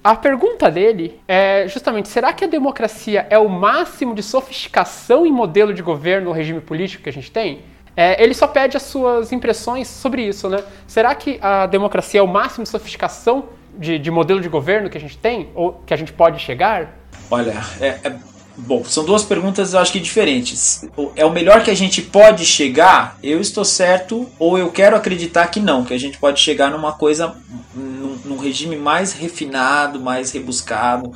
A pergunta dele é justamente: será que a democracia é o máximo de sofisticação em modelo de governo ou regime político que a gente tem? É, ele só pede as suas impressões sobre isso, né? Será que a democracia é o máximo de sofisticação de, de modelo de governo que a gente tem ou que a gente pode chegar? Olha, é, é, bom, são duas perguntas eu acho que diferentes. É o melhor que a gente pode chegar? Eu estou certo ou eu quero acreditar que não, que a gente pode chegar numa coisa, num, num regime mais refinado, mais rebuscado.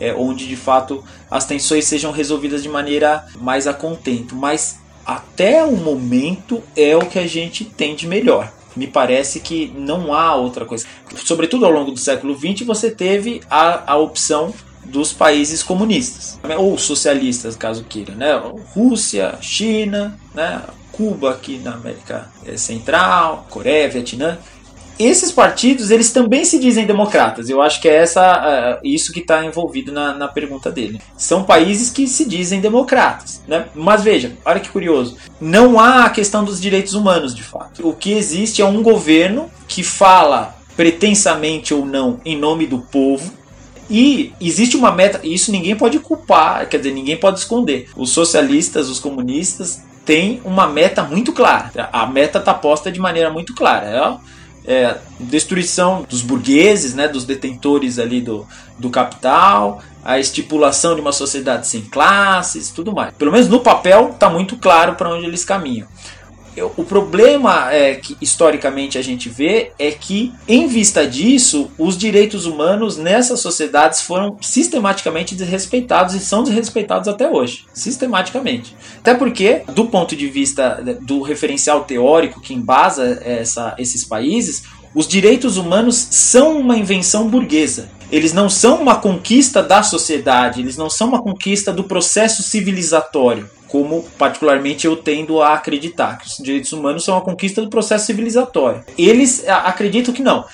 É, onde de fato as tensões sejam resolvidas de maneira mais a contento. Mas até o momento é o que a gente tem de melhor. Me parece que não há outra coisa. Sobretudo ao longo do século XX, você teve a, a opção dos países comunistas, ou socialistas, caso queira, né? Rússia, China, né? Cuba aqui na América Central, Coreia, Vietnã esses partidos eles também se dizem democratas. Eu acho que é essa, uh, isso que está envolvido na, na, pergunta dele. São países que se dizem democratas. Né? Mas veja, olha que curioso. Não há a questão dos direitos humanos, de fato. O que existe é um governo que fala pretensamente ou não em nome do povo E existe uma meta, e isso ninguém pode culpar, quer dizer, ninguém pode esconder. Os socialistas, os comunistas têm uma meta muito clara. A meta está posta de maneira muito clara. É, destruição dos burgueses, né, dos detentores ali do, do capital, a estipulação de uma sociedade sem classes, tudo mais. Pelo menos no papel está muito claro para onde eles caminham o problema é, que historicamente a gente vê é que, em vista disso, os direitos humanos nessas sociedades foram sistematicamente desrespeitados e são desrespeitados até hoje. Sistematicamente. Até porque, do ponto de vista do referencial teórico que embasa essa, esses países, os direitos humanos são uma invenção burguesa. Eles não são uma conquista da sociedade, eles não são uma conquista do processo civilizatório como particularmente eu tendo a acreditar que os direitos humanos são a conquista do processo civilizatório. Eles acreditam que não.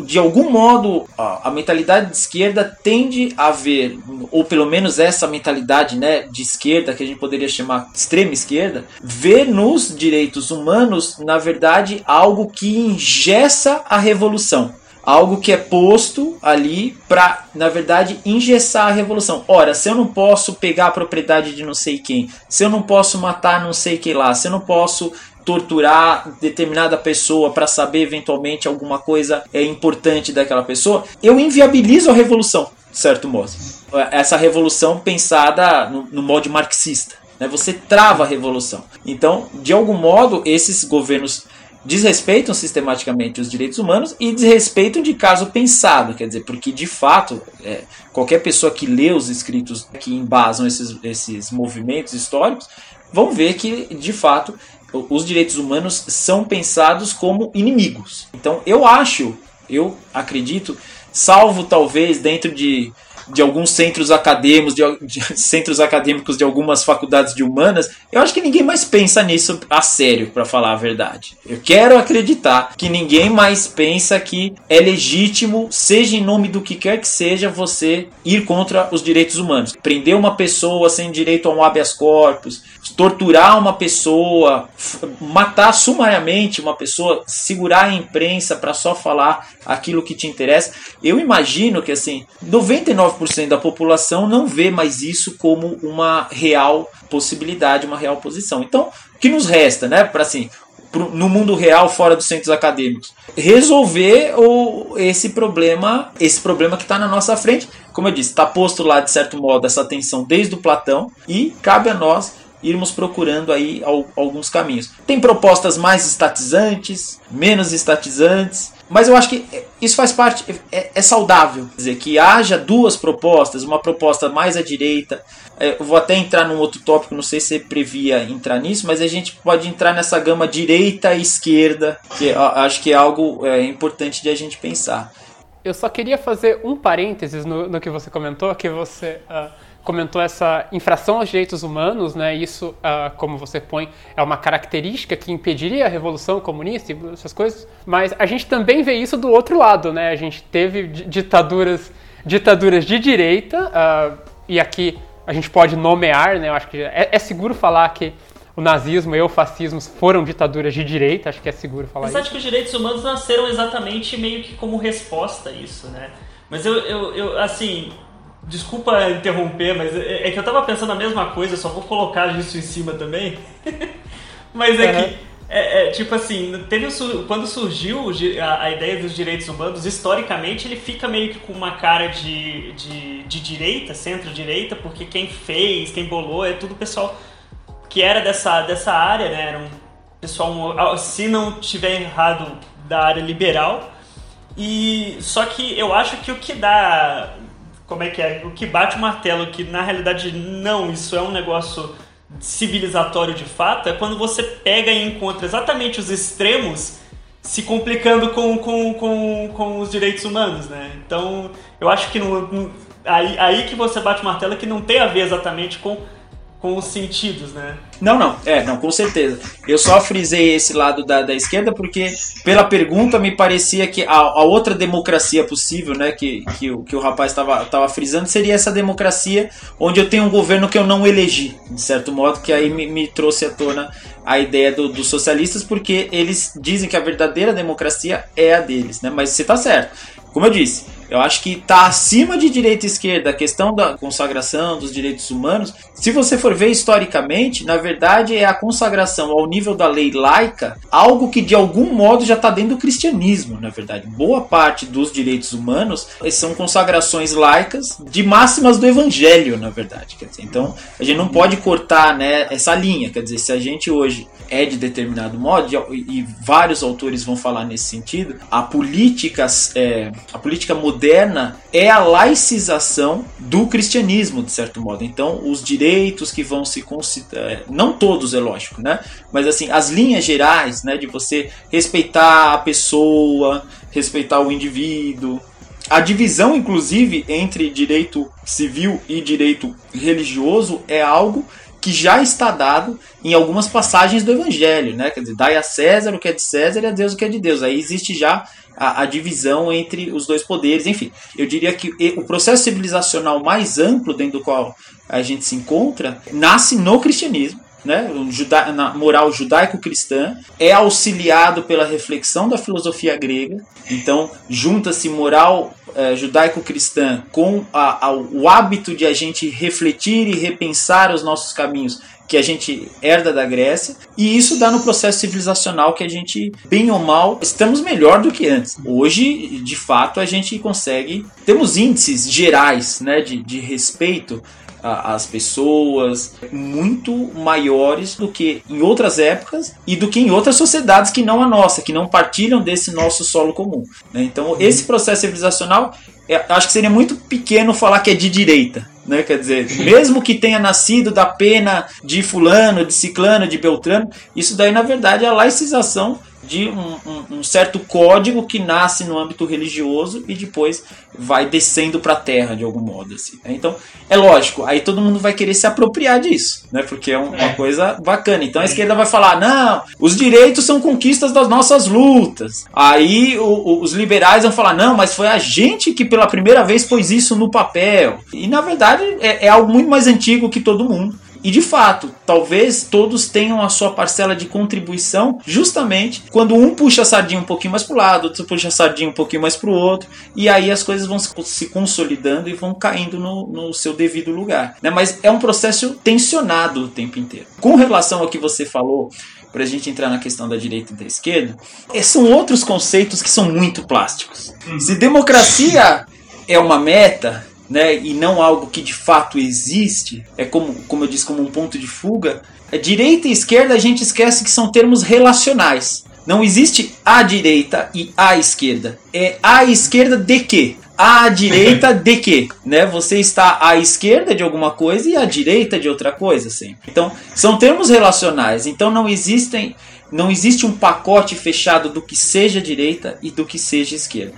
De algum modo, a mentalidade de esquerda tende a ver, ou pelo menos essa mentalidade né, de esquerda, que a gente poderia chamar extrema esquerda, ver nos direitos humanos, na verdade, algo que ingessa a revolução algo que é posto ali para, na verdade, engessar a revolução. Ora, se eu não posso pegar a propriedade de não sei quem, se eu não posso matar não sei quem lá, se eu não posso torturar determinada pessoa para saber eventualmente alguma coisa é importante daquela pessoa, eu inviabilizo a revolução, de certo modo. Essa revolução pensada no, no modo marxista. Né? Você trava a revolução. Então, de algum modo, esses governos desrespeitam sistematicamente os direitos humanos e desrespeitam de caso pensado, quer dizer, porque de fato é, qualquer pessoa que lê os escritos que embasam esses, esses movimentos históricos vão ver que de fato os direitos humanos são pensados como inimigos. Então eu acho, eu acredito, salvo talvez dentro de de alguns centros acadêmicos, de, de, (laughs) centros acadêmicos de algumas faculdades de humanas, eu acho que ninguém mais pensa nisso a sério, para falar a verdade. Eu quero acreditar que ninguém mais pensa que é legítimo, seja em nome do que quer que seja, você ir contra os direitos humanos. Prender uma pessoa sem direito a um habeas corpus, torturar uma pessoa, matar sumariamente uma pessoa, segurar a imprensa para só falar aquilo que te interessa. Eu imagino que assim, 99% da população não vê mais isso como uma real possibilidade, uma real posição. Então, o que nos resta, né, para assim, no mundo real fora dos centros acadêmicos resolver o, esse problema esse problema que está na nossa frente como eu disse está posto lá de certo modo essa tensão desde o Platão e cabe a nós irmos procurando aí alguns caminhos. Tem propostas mais estatizantes, menos estatizantes, mas eu acho que isso faz parte, é, é saudável. Quer dizer, que haja duas propostas, uma proposta mais à direita. É, eu vou até entrar num outro tópico, não sei se você previa entrar nisso, mas a gente pode entrar nessa gama direita e esquerda, que acho que é algo é, importante de a gente pensar. Eu só queria fazer um parênteses no, no que você comentou, que você. Uh comentou essa infração aos direitos humanos, né? Isso, uh, como você põe, é uma característica que impediria a revolução comunista e essas coisas. Mas a gente também vê isso do outro lado, né? A gente teve ditaduras, ditaduras de direita uh, e aqui a gente pode nomear, né? Eu acho que é, é seguro falar que o nazismo e o fascismo foram ditaduras de direita, acho que é seguro falar Mas isso. Que os direitos humanos nasceram exatamente meio que como resposta a isso, né? Mas eu, eu, eu assim, Desculpa interromper, mas é, é que eu tava pensando a mesma coisa, só vou colocar isso em cima também. (laughs) mas é que, é, é, tipo assim, teve, quando surgiu a, a, ideia dos direitos humanos, historicamente ele fica meio que com uma cara de, de, de direita, centro-direita, porque quem fez, quem bolou, é tudo pessoal que era dessa, dessa área, né? Era um pessoal, se não tiver errado, da área liberal. E só que eu acho que o que dá como é que é? O que bate o martelo, que na realidade não, isso é um negócio civilizatório de fato, é quando você pega e encontra exatamente os extremos se complicando com, com, com, com os direitos humanos, né? Então, eu acho que não, aí, aí que você bate o martelo é que não tem a ver exatamente com com os sentidos, né? Não, não, é, não, com certeza. Eu só frisei esse lado da, da esquerda porque, pela pergunta, me parecia que a, a outra democracia possível, né, que, que, o, que o rapaz estava frisando, seria essa democracia onde eu tenho um governo que eu não elegi, de certo modo, que aí me, me trouxe à tona a ideia do, dos socialistas, porque eles dizem que a verdadeira democracia é a deles, né? Mas você está certo. Como eu disse, Eu acho que está acima de direita e esquerda a questão da consagração dos direitos humanos. Se você for ver historicamente, na verdade é a consagração ao nível da lei laica, algo que de algum modo já está dentro do cristianismo, na verdade. Boa parte dos direitos humanos são consagrações laicas de máximas do evangelho, na verdade. Dizer, então, a gente não pode cortar né, essa linha. Quer dizer, se a gente hoje é de determinado modo, e, vários autores vão falar nesse sentido, a política, é, a política moderna é a laicização do cristianismo, de certo modo. Então, os direitos que vão se é, não todos, é lógico, né? Mas assim, as linhas gerais, né, de você respeitar a pessoa, respeitar o indivíduo, a divisão, inclusive, entre direito civil e direito religioso é algo que já está dado em algumas passagens do Evangelho, né? Quer dizer, dai a César o que é de César e a Deus o que é de Deus. Aí existe já a, a divisão entre os dois poderes. Enfim, eu diria que o processo civilizacional mais amplo dentro do qual a gente se encontra nasce no cristianismo né, na moral judaico-cristã, é auxiliado pela reflexão da filosofia grega. Então, junta-se moral é, judaico-cristã com a, a, o hábito de a gente refletir e repensar os nossos caminhos que a gente herda da Grécia, e isso dá no processo civilizacional que a gente, bem ou mal, estamos melhor do que antes. Hoje, de fato, a gente consegue. Temos índices gerais né, de, de respeito as pessoas muito maiores do que em outras épocas e do que em outras sociedades que não a nossa, que não partilham desse nosso solo comum. Né? Então, esse processo civilizacional, é, acho que seria muito pequeno falar que é de direita. Né? Quer dizer, mesmo que tenha nascido da pena de fulano, de ciclano, de beltrano, isso daí na verdade é a laicização de um, um, um, certo código que nasce no âmbito religioso e depois vai descendo para a terra de algum modo assim. Né? Então é lógico, aí todo mundo vai querer se apropriar disso, né? Porque é, um, é. uma coisa bacana. Então a esquerda vai falar não, os direitos são conquistas das nossas lutas. Aí o, o, os liberais vão falar não, mas foi a gente que pela primeira vez pôs isso no papel. E na verdade é, é algo muito mais antigo que todo mundo. E de fato, talvez todos tenham a sua parcela de contribuição justamente quando um puxa a sardinha um pouquinho mais para o lado, outro puxa a sardinha um pouquinho mais para o outro, e aí as coisas vão se consolidando e vão caindo no, no seu devido lugar. Né? Mas é um processo tensionado o tempo inteiro. Com relação ao que você falou para a gente entrar na questão da direita e da esquerda, é, são outros conceitos que são muito plásticos. Se democracia é uma meta, né, e não algo que de fato existe, é como, como eu disse, como um ponto de fuga, a direita e esquerda a gente esquece que são termos relacionais. Não existe a direita e a esquerda. É a esquerda de quê? A direita (laughs) de quê? Né? Você está à esquerda de alguma coisa e à direita de outra coisa, sempre. Então, são termos relacionais. Então, não existem não existe um pacote fechado do que seja direita e do que seja esquerda.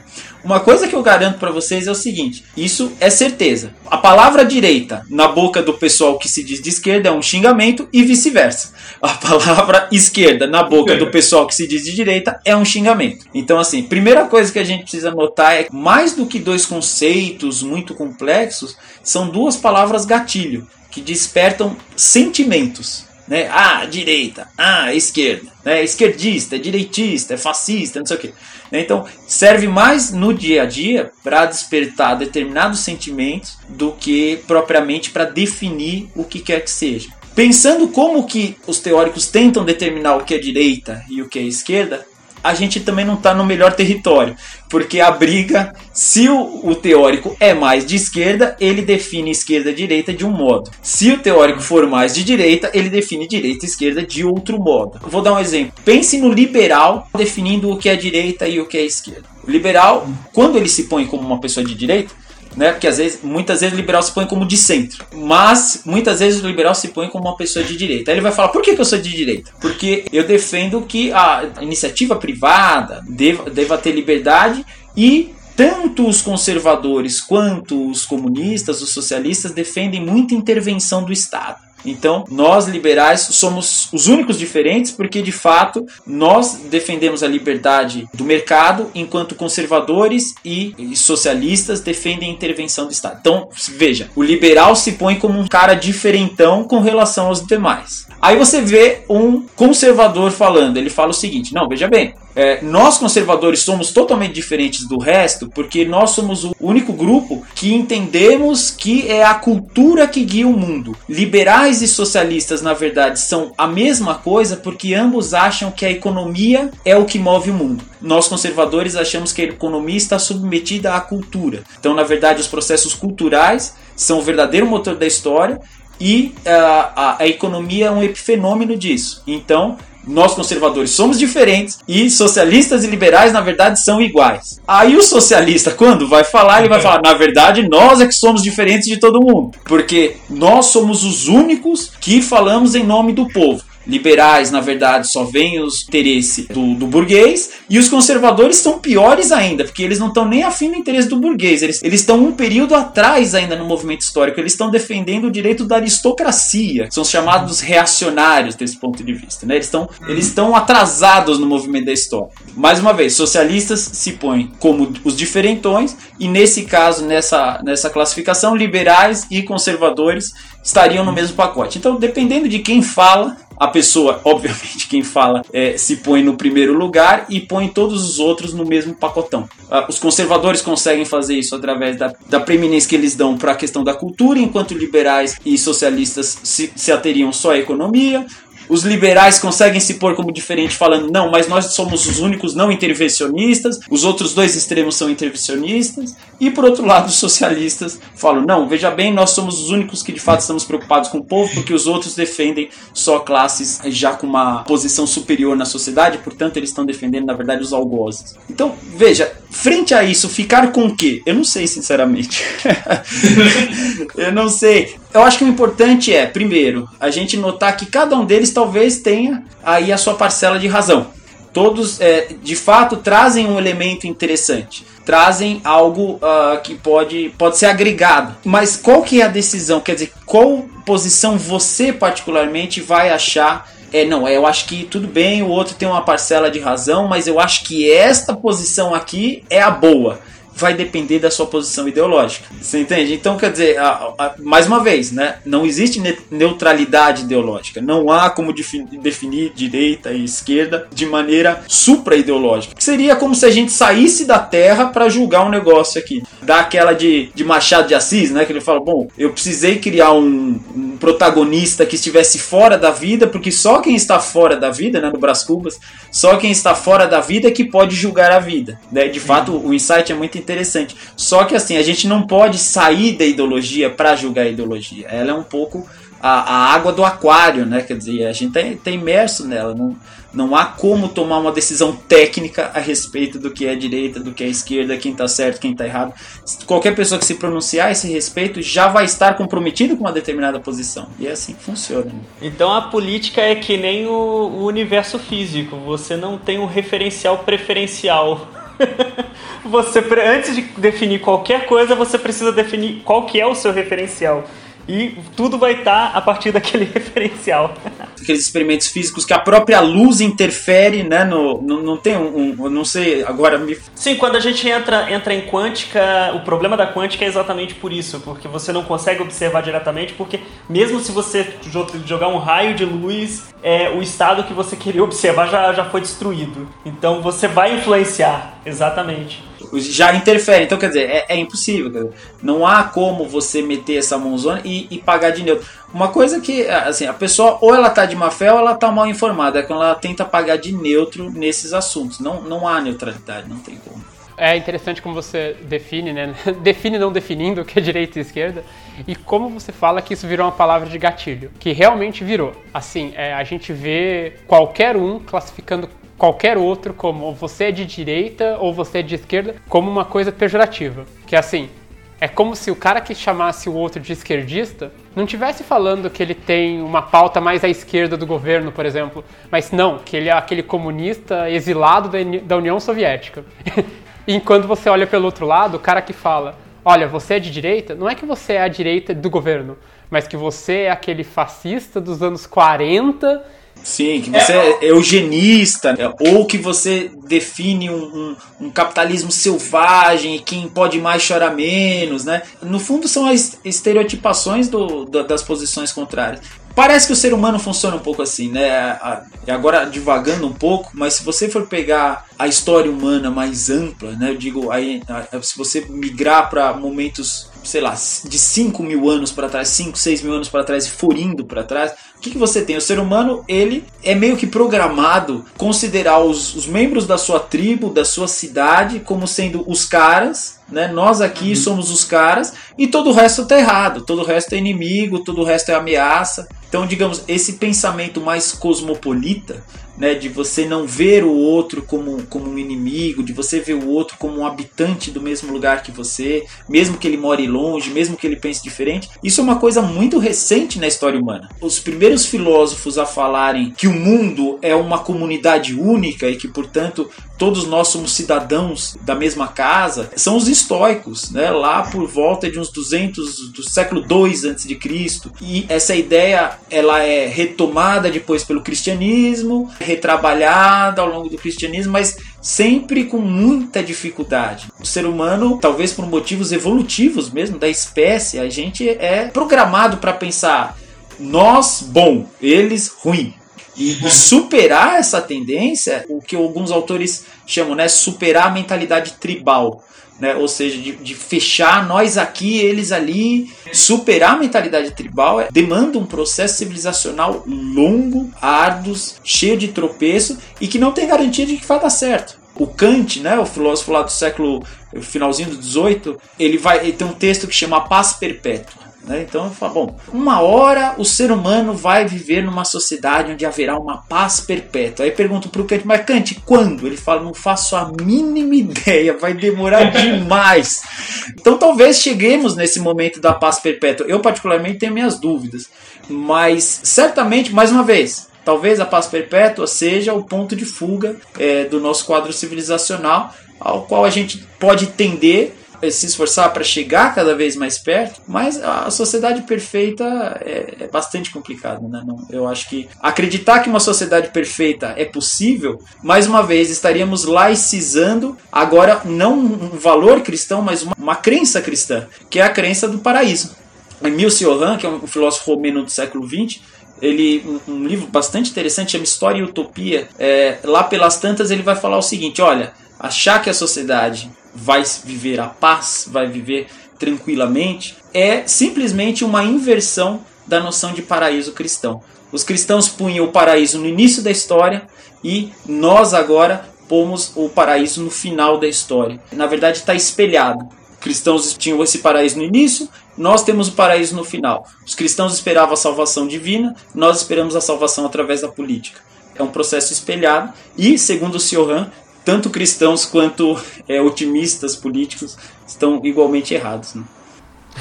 Uma coisa que eu garanto para vocês é o seguinte: isso é certeza. A palavra direita na boca do pessoal que se diz de esquerda é um xingamento e vice-versa. A palavra (laughs) esquerda na boca do pessoal que se diz de direita é um xingamento. Então, assim, primeira coisa que a gente precisa notar é que mais do que dois conceitos muito complexos, são duas palavras gatilho que despertam sentimentos né? Ah, direita, ah, esquerda, né? Esquerdista, é direitista, é fascista, não sei o quê. Né? Então, serve mais no dia a dia para despertar determinados sentimentos do que propriamente para definir o que quer que seja. Pensando como que os teóricos tentam determinar o que é direita e o que é esquerda, a gente também não está no melhor território, porque a briga, se o, o, teórico é mais de esquerda, ele define esquerda direita de um modo. Se o teórico for mais de direita, ele define direita esquerda de outro modo. Vou dar um exemplo. Pense no liberal definindo o que é direita e o que é esquerda. O liberal, quando ele se põe como uma pessoa de direita, né? Porque às vezes, muitas vezes o liberal se põe como de centro, mas muitas vezes o liberal se põe como uma pessoa de direita. Aí ele vai falar: por que, que eu sou de direita? Porque eu defendo que a iniciativa privada deva, deva ter liberdade e tanto os conservadores quanto os comunistas, os socialistas defendem muita intervenção do Estado. Então, nós liberais somos os únicos diferentes porque, de fato, nós defendemos a liberdade do mercado, enquanto conservadores e socialistas defendem a intervenção do Estado. Então, veja, o liberal se põe como um cara diferentão com relação aos demais. Aí você vê um conservador falando, ele fala o seguinte: não, veja bem, É, nós conservadores somos totalmente diferentes do resto porque nós somos o único grupo que entendemos que é a cultura que guia o mundo. Liberais e socialistas, na verdade, são a mesma coisa porque ambos acham que a economia é o que move o mundo. Nós conservadores achamos que a economia está submetida à cultura. Então, na verdade, os processos culturais são o verdadeiro motor da história e uh, a, a economia é um epifenômeno disso. Então, nós conservadores somos diferentes e socialistas e liberais, na verdade, são iguais. Aí o socialista, quando vai falar, ele vai falar: na verdade, nós é que somos diferentes de todo mundo, porque nós somos os únicos que falamos em nome do povo liberais, na verdade, só veem os interesses do, do, burguês, e os conservadores são piores ainda, porque eles não estão nem afim do interesse do burguês, eles estão um período atrás ainda no movimento histórico, eles estão defendendo o direito da aristocracia, são chamados reacionários desse ponto de vista, né? eles estão eles estão atrasados no movimento da história. Mais uma vez, socialistas se põem como os diferentões, e nesse caso, nessa, nessa classificação, liberais e conservadores estariam no mesmo pacote. Então, dependendo de quem fala, a pessoa, (laughs) obviamente, quem fala é, se põe no primeiro lugar e põe todos os outros no mesmo pacotão. Ah, os conservadores conseguem fazer isso através da, da preeminência que eles dão para a questão da cultura, enquanto liberais e socialistas se, se ateriam só à economia. Os liberais conseguem se pôr como diferente, falando, não, mas nós somos os únicos não intervencionistas, os outros dois extremos são intervencionistas. E por outro lado, os socialistas falam, não, veja bem, nós somos os únicos que de fato estamos preocupados com o povo, porque os outros defendem só classes já com uma posição superior na sociedade, portanto eles estão defendendo, na verdade, os algozes. Então, veja, frente a isso, ficar com o quê? Eu não sei, sinceramente. (laughs) eu não sei. Eu acho que o importante é, primeiro, a gente notar que cada um deles talvez tenha aí a sua parcela de razão. Todos, é, de fato, trazem um elemento interessante, trazem algo uh, que pode, pode ser agregado. Mas qual que é a decisão? Quer dizer, qual posição você particularmente vai achar é, não, eu acho que tudo bem, o outro tem uma parcela de razão, mas eu acho que esta posição aqui é a boa vai depender da sua posição ideológica. Você entende? Então, quer dizer, a, a, mais uma vez, né, não existe neutralidade ideológica. Não há como definir direita e esquerda de maneira supra-ideológica. Seria como se a gente saísse da Terra para julgar um negócio aqui. Dá aquela de, de Machado de Assis, né, que ele fala: bom, eu precisei criar um, um protagonista que estivesse fora da vida, porque só quem está fora da vida, né, no Brás Cubas, só quem está fora da vida é que pode julgar a vida. Né? De fato, o insight é muito interessante. Só que assim, a gente não pode sair da ideologia para julgar a ideologia. Ela é um pouco a, a, água do aquário, né? Quer dizer, a gente está tá imerso nela. Não, não há como tomar uma decisão técnica a respeito do que é direita, do que é esquerda, quem está certo, quem está errado. Qualquer pessoa que se pronunciar a esse respeito já vai estar comprometido com uma determinada posição. E é assim que funciona. Então a política é que nem o, o universo físico. Você não tem um referencial preferencial. Você antes de definir qualquer coisa, você precisa definir qual que é o seu referencial. E tudo vai estar tá a partir daquele (laughs) referencial. Aqueles experimentos físicos que a própria luz interfere, né? No, no não tem um, um, Não sei, agora me. Sim, quando a gente entra, entra em quântica, o problema da quântica é exatamente por isso, porque você não consegue observar diretamente, porque mesmo se você jogar um raio de luz, é, o estado que você queria observar já, já foi destruído. Então você vai influenciar, exatamente já interfere. Então, quer dizer, é, é impossível. Dizer, não há como você meter essa mãozona e, e, pagar de neutro. Uma coisa que, assim, a pessoa ou ela tá de má fé ou ela tá mal informada. É quando ela tenta pagar de neutro nesses assuntos. Não, não há neutralidade, não tem como. É interessante como você define, né? (laughs) define não definindo o que é direita e esquerda. E como você fala que isso virou uma palavra de gatilho. Que realmente virou. Assim, é, a gente vê qualquer um classificando qualquer outro como você é de direita ou você é de esquerda como uma coisa pejorativa. Que é assim, é como se o cara que chamasse o outro de esquerdista não tivesse falando que ele tem uma pauta mais à esquerda do governo, por exemplo, mas não, que ele é aquele comunista exilado da União Soviética. (laughs) Enquanto você olha pelo outro lado, o cara que fala, olha, você é de direita, não é que você é a direita do governo, mas que você é aquele fascista dos anos 40 Sim, que você é, é eugenista, né? ou que você define um, um, um, capitalismo selvagem e quem pode mais chora menos, né? No fundo são as estereotipações do, das posições contrárias. Parece que o ser humano funciona um pouco assim, né? Agora divagando um pouco, mas se você for pegar a história humana mais ampla, né? Eu digo, aí, se você migrar para momentos sei lá, de 5 mil anos para trás, 5, 6 mil anos para trás e for indo para trás, o que, que você tem? O ser humano, ele é meio que programado considerar os, os membros da sua tribo, da sua cidade, como sendo os caras, né? Nós aqui uhum. somos os caras e todo o resto tá errado, todo o resto é inimigo, todo o resto é ameaça. Então, digamos, esse pensamento mais cosmopolita né, de você não ver o outro como, como um inimigo, de você ver o outro como um habitante do mesmo lugar que você, mesmo que ele more longe, mesmo que ele pense diferente. Isso é uma coisa muito recente na história humana. Os primeiros filósofos a falarem que o mundo é uma comunidade única e que, portanto, todos nós somos cidadãos da mesma casa, são os estoicos, né, lá por volta de uns 200 do século 2 antes de Cristo. E essa ideia ela é retomada depois pelo cristianismo, retrabalhada ao longo do cristianismo, mas sempre com muita dificuldade. O ser humano, talvez por motivos evolutivos mesmo da espécie, a gente é programado para pensar nós bom, eles ruim. E, (laughs) superar essa tendência, o que alguns autores chamam, né, superar a mentalidade tribal né? ou seja, de, de, fechar nós aqui, eles ali. Superar a mentalidade tribal é, demanda um processo civilizacional longo, árduo, cheio de tropeço e que não tem garantia de que vai dar certo. O Kant, né, o filósofo lá do século finalzinho do 18, ele vai ele tem um texto que chama Paz Perpétua. Né? Então eu falo, bom, uma hora o ser humano vai viver numa sociedade onde haverá uma paz perpétua. Aí pergunto pro Kant, mas Kant, quando? Ele fala, não faço a mínima ideia, vai demorar (laughs) demais. então talvez cheguemos nesse momento da paz perpétua. Eu particularmente tenho minhas dúvidas, mas certamente, mais uma vez, talvez a paz perpétua seja o ponto de fuga é, do nosso quadro civilizacional, ao qual a gente pode tender se esforçar para chegar cada vez mais perto, mas a sociedade perfeita é, é bastante complicado, né? Não, eu acho que acreditar que uma sociedade perfeita é possível, mais uma vez estaríamos laicizando agora não um valor cristão, mas uma, uma crença cristã, que é a crença do paraíso. Emile Cioran, que é um filósofo romeno do século XX, ele um, um livro bastante interessante chama História e Utopia. É, lá pelas tantas ele vai falar o seguinte: olha, achar que a sociedade vai viver a paz, vai viver tranquilamente, é simplesmente uma inversão da noção de paraíso cristão. Os cristãos punham o paraíso no início da história e nós agora pomos o paraíso no final da história. Na verdade, está espelhado. Cristãos tinham esse paraíso no início, nós temos o paraíso no final. Os cristãos esperavam a salvação divina, nós esperamos a salvação através da política. É um processo espelhado e, segundo o Sioran, tanto cristãos quanto é, otimistas políticos estão igualmente errados. Né?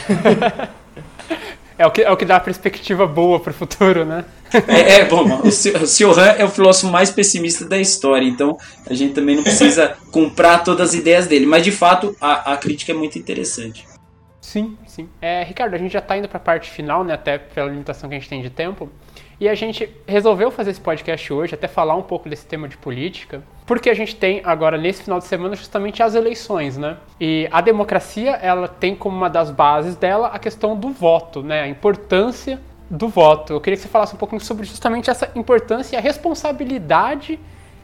(laughs) é, o que, é o que dá perspectiva boa para o futuro, né? é, é, bom, o Sioran é o filósofo mais pessimista da história, então a gente também não precisa comprar todas as ideias dele, mas de fato a, a crítica é muito interessante. Sim, sim. É, Ricardo, a gente já está indo para a parte final, né, até pela limitação que a gente tem de tempo. E a gente resolveu fazer esse podcast hoje, até falar um pouco desse tema de política, porque a gente tem agora nesse final de semana justamente as eleições, né? E a democracia, ela tem como uma das bases dela a questão do voto, né? A importância do voto. Eu queria que você falasse um pouquinho sobre justamente essa importância e a responsabilidade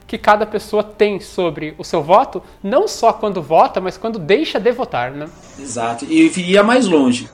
que cada pessoa tem sobre o seu voto, não só quando vota, mas quando deixa de votar, né? Exato. E ia mais longe.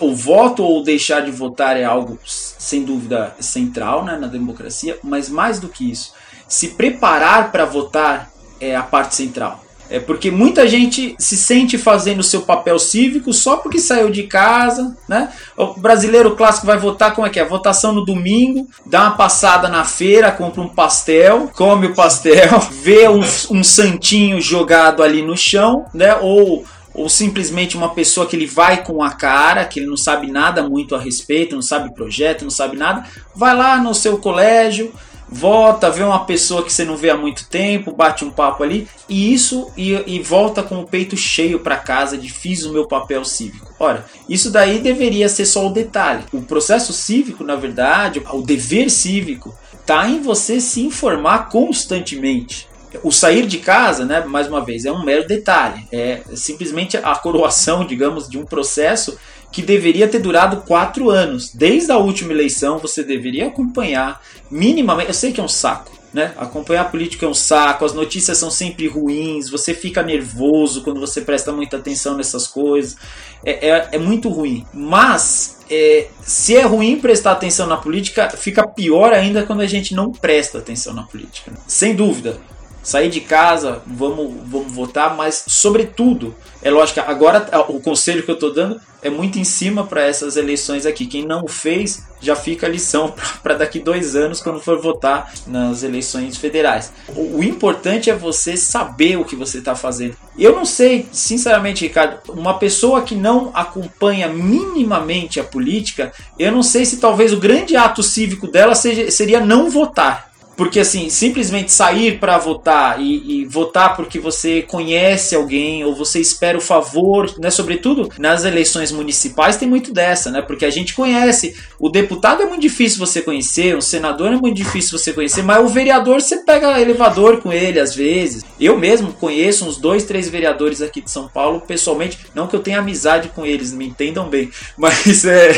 O voto ou deixar de votar é algo, sem dúvida, central né, na democracia, mas mais do que isso, se preparar para votar é a parte central. É porque muita gente se sente fazendo seu papel cívico só porque saiu de casa, né? O brasileiro clássico vai votar como é que é? Votação no domingo, dá uma passada na feira, compra um pastel, come o pastel, (laughs) vê um, um santinho jogado ali no chão, né? Ou ou simplesmente uma pessoa que ele vai com a cara, que ele não sabe nada muito a respeito, não sabe projeto, não sabe nada, vai lá no seu colégio, volta, vê uma pessoa que você não vê há muito tempo, bate um papo ali, e isso e, e volta com o peito cheio para casa de fiz o meu papel cívico. Ora, isso daí deveria ser só o detalhe. O processo cívico, na verdade, o dever cívico, tá em você se informar constantemente. O sair de casa, né, mais uma vez, é um mero detalhe. É simplesmente a coroação, (laughs) digamos, de um processo que deveria ter durado quatro anos. Desde a última eleição, você deveria acompanhar minimamente. Eu sei que é um saco, né? Acompanhar a política é um saco, as notícias são sempre ruins, você fica nervoso quando você presta muita atenção nessas coisas. É, é, é muito ruim. Mas é, se é ruim prestar atenção na política, fica pior ainda quando a gente não presta atenção na política. Sem dúvida sair de casa, vamos, vamos votar, mas sobretudo, é lógico, agora o conselho que eu estou dando é muito em cima para essas eleições aqui. Quem não fez já fica a lição (laughs) para daqui dois anos quando for votar nas eleições federais. O, o importante é você saber o que você está fazendo. Eu não sei, sinceramente, Ricardo, uma pessoa que não acompanha minimamente a política, eu não sei se talvez o grande ato cívico dela seja, seria não votar. Porque assim, simplesmente sair para votar e, e, votar porque você conhece alguém ou você espera o favor, né? Sobretudo nas eleições municipais tem muito dessa, né? Porque a gente conhece. O deputado é muito difícil você conhecer, o senador é muito difícil você conhecer, mas o vereador você pega elevador com ele às vezes. Eu mesmo conheço uns dois, três vereadores aqui de São Paulo pessoalmente, não que eu tenha amizade com eles, me entendam bem, (laughs) mas é,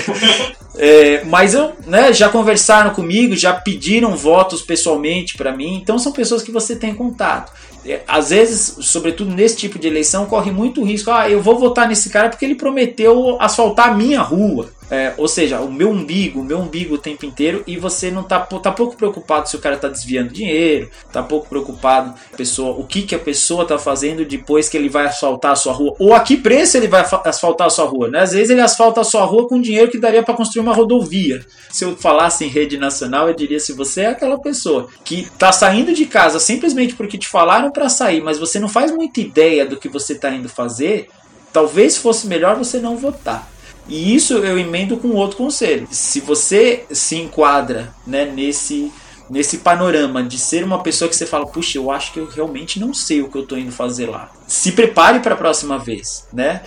é mas eu, né? Já conversaram comigo, já pediram votos pessoalmente pessoalmente para mim. Então são pessoas que você tem contato. É, às vezes, sobretudo nesse tipo de eleição, corre muito risco. Ah, eu vou votar nesse cara porque ele prometeu asfaltar a minha rua. É, ou seja, o meu umbigo, o meu umbigo o tempo inteiro e você não tá, tá pouco preocupado se o cara tá desviando dinheiro, tá pouco preocupado pessoa, o que, que a pessoa tá fazendo depois que ele vai asfaltar a sua rua, ou a que preço ele vai asfaltar a sua rua, né? Às vezes ele asfalta a sua rua com dinheiro que daria para construir uma rodovia. Se eu falasse em rede nacional, eu diria se você é aquela pessoa que tá saindo de casa simplesmente porque te falaram para sair, mas você não faz muita ideia do que você tá indo fazer, talvez fosse melhor você não votar. E isso eu emendo com outro conselho. Se você se enquadra né, nesse, nesse panorama de ser uma pessoa que você fala, puxa, eu acho que eu realmente não sei o que eu estou indo fazer lá. Se prepare para a próxima vez, né?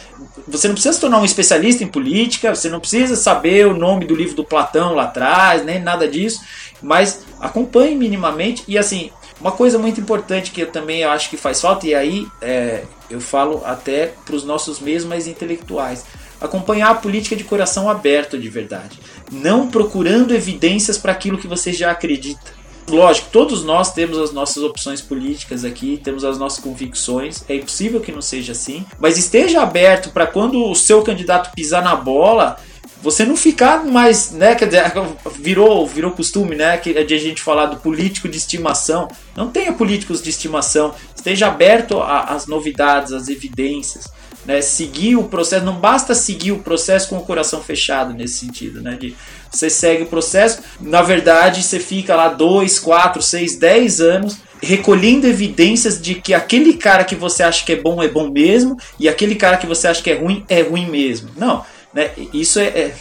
Você não precisa se tornar um especialista em política, você não precisa saber o nome do livro do Platão lá atrás, nem nada disso, mas acompanhe minimamente e assim, uma coisa muito importante que eu também acho que faz falta, e aí é, eu falo até para os nossos meios mais intelectuais acompanhar a política de coração aberto de verdade, não procurando evidências para aquilo que você já acredita. Lógico, todos nós temos as nossas opções políticas aqui, temos as nossas convicções, é impossível que não seja assim, mas esteja aberto para quando o seu candidato pisar na bola, você não ficar mais, né, quer dizer, (laughs) virou, virou costume, né, é de a gente falar do político de estimação. Não tenha políticos de estimação, esteja aberto às novidades, às evidências né, seguir o processo, não basta seguir o processo com o coração fechado nesse sentido, né, de você segue o processo, na verdade você fica lá 2, 4, 6, 10 anos recolhendo evidências de que aquele cara que você acha que é bom é bom mesmo e aquele cara que você acha que é ruim é ruim mesmo. Não, né? Isso é, é,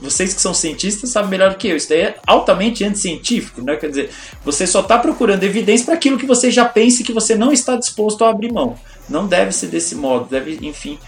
vocês que são cientistas sabem melhor do que eu. Isso é altamente anticientífico, né? Quer dizer, você só está procurando evidência para aquilo que você já pensa que você não está disposto a abrir mão. Não deve ser desse modo, deve, enfim.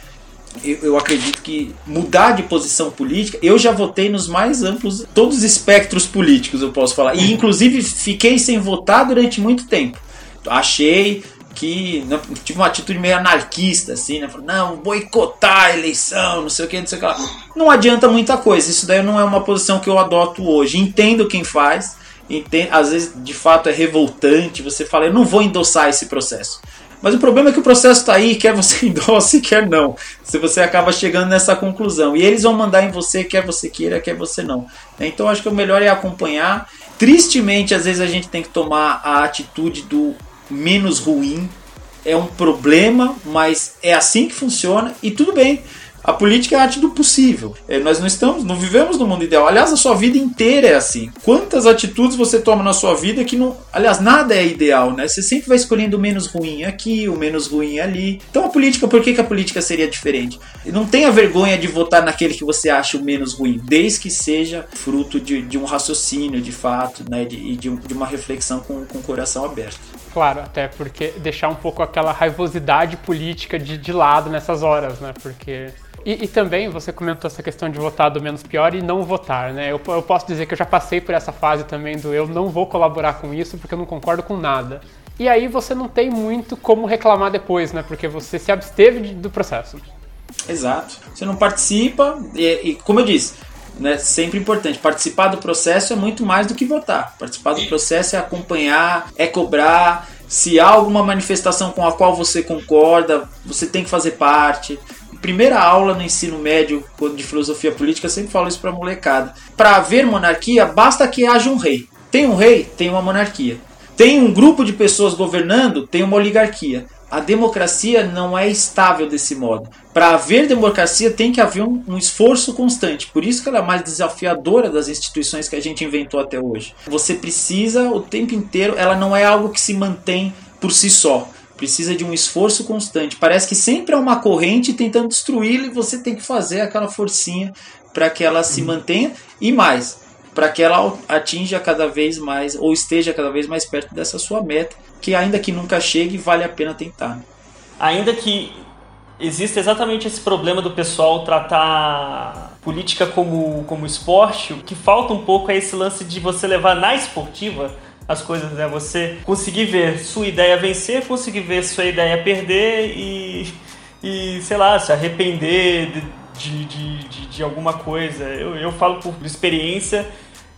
Eu, eu, acredito que mudar de posição política, eu já votei nos mais amplos, todos os espectros políticos, eu posso falar. E inclusive fiquei sem votar durante muito tempo. Achei que não, tive uma atitude meio anarquista, assim, né? Falei, não, boicotar a eleição, não sei o que, não sei o que lá. Não adianta muita coisa, isso daí não é uma posição que eu adoto hoje. Entendo quem faz, entendo, às vezes de fato é revoltante, você fala, eu não vou endossar esse processo. Mas o problema é que o processo está aí, quer você (laughs) endosse, quer não. Se você acaba chegando nessa conclusão. E eles vão mandar em você, quer você queira, quer você não. Então acho que o melhor é acompanhar. Tristemente, às vezes a gente tem que tomar a atitude do menos ruim. É um problema, mas é assim que funciona e tudo bem. A política é a arte do possível. É, nós não estamos, não vivemos no mundo ideal. Aliás, a sua vida inteira é assim. Quantas atitudes você toma na sua vida que não. Aliás, nada é ideal, né? Você sempre vai escolhendo o menos ruim aqui, o menos ruim ali. Então a política, por que, que a política seria diferente? Não tenha vergonha de votar naquele que você acha o menos ruim, desde que seja fruto de, de um raciocínio de fato, né? De, de, de uma reflexão com, com o coração aberto. Claro, até porque deixar um pouco aquela raivosidade política de, de lado nessas horas, né? Porque E, e, também você comentou essa questão de votar do menos pior e não votar, né? Eu, eu posso dizer que eu já passei por essa fase também do eu não vou colaborar com isso porque eu não concordo com nada. E aí você não tem muito como reclamar depois, né? Porque você se absteve de, do processo. Exato. Você não participa, e, e como eu disse, né, sempre importante. Participar do processo é muito mais do que votar. Participar do processo é acompanhar, é cobrar. Se há alguma manifestação com a qual você concorda, você tem que fazer parte. Primeira aula no ensino médio de filosofia política, sempre falo isso para molecada. Para haver monarquia, basta que haja um rei. Tem um rei, tem uma monarquia. Tem um grupo de pessoas governando, tem uma oligarquia. A democracia não é estável desse modo. Para haver democracia tem que haver um, um, esforço constante. Por isso que ela é mais desafiadora das instituições que a gente inventou até hoje. Você precisa o tempo inteiro, ela não é algo que se mantém por si só. Precisa de um esforço constante. Parece que sempre há uma corrente tentando destruí-la e você tem que fazer aquela forcinha para que ela se mantenha. E mais, para que ela atinja cada vez mais ou esteja cada vez mais perto dessa sua meta, que ainda que nunca chegue, vale a pena tentar. Ainda que exista exatamente esse problema do pessoal tratar política como, como esporte, o que falta um pouco é esse lance de você levar na esportiva as coisas, né? Você conseguir ver sua ideia vencer, conseguir ver sua ideia perder e, e sei lá, se arrepender de, de, de, de alguma coisa. Eu, eu falo por experiência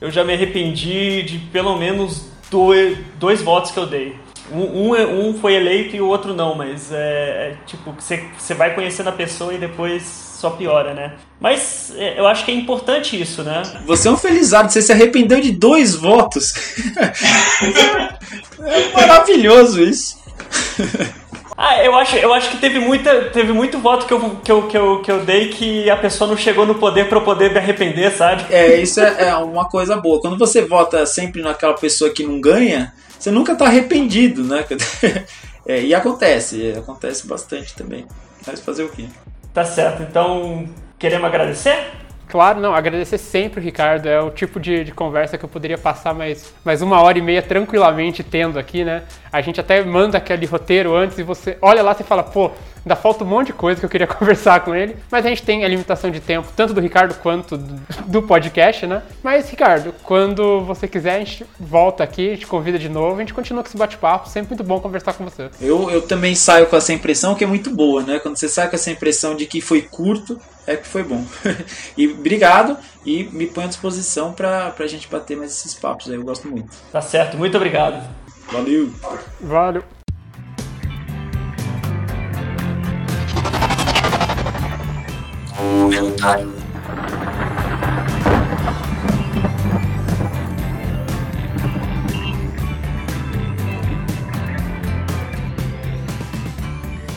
eu já me arrependi de pelo menos dois, dois votos que eu dei. Um, um, é, um, foi eleito e o outro não, mas é, é tipo, você, você vai conhecendo a pessoa e depois só piora, né? Mas é, eu acho que é importante isso, né? Você é um felizardo, você se arrependeu de dois votos. (laughs) é maravilhoso isso. Ah, eu acho, eu acho que teve, muita, teve muito voto que eu, que, eu, que, eu, que eu dei que a pessoa não chegou no poder para eu poder me arrepender, sabe? É, isso é, é, uma coisa boa. Quando você vota sempre naquela pessoa que não ganha, você nunca tá arrependido, né? (laughs) É, e acontece, acontece bastante também. Mas fazer o quê? Tá certo, então queremos agradecer? Claro, não, agradecer sempre, Ricardo. É o tipo de, de, conversa que eu poderia passar mais, mais uma hora e meia tranquilamente tendo aqui, né? A gente até manda aquele roteiro antes e você olha lá e fala, pô, ainda falta um monte de coisa que eu queria (laughs) conversar com ele. Mas a gente tem a limitação de tempo, tanto do Ricardo quanto do, podcast, né? Mas, Ricardo, quando você quiser, a gente volta aqui, a gente convida de novo, a gente continua com esse bate-papo. Sempre muito bom conversar com você. Eu, eu também saio com essa impressão que é muito boa, né? Quando você sai com essa impressão de que foi curto, é que foi bom. (laughs) e obrigado e me põe à disposição para a gente bater mais esses papos aí, eu gosto muito. Tá certo, muito obrigado. Valeu. Valeu.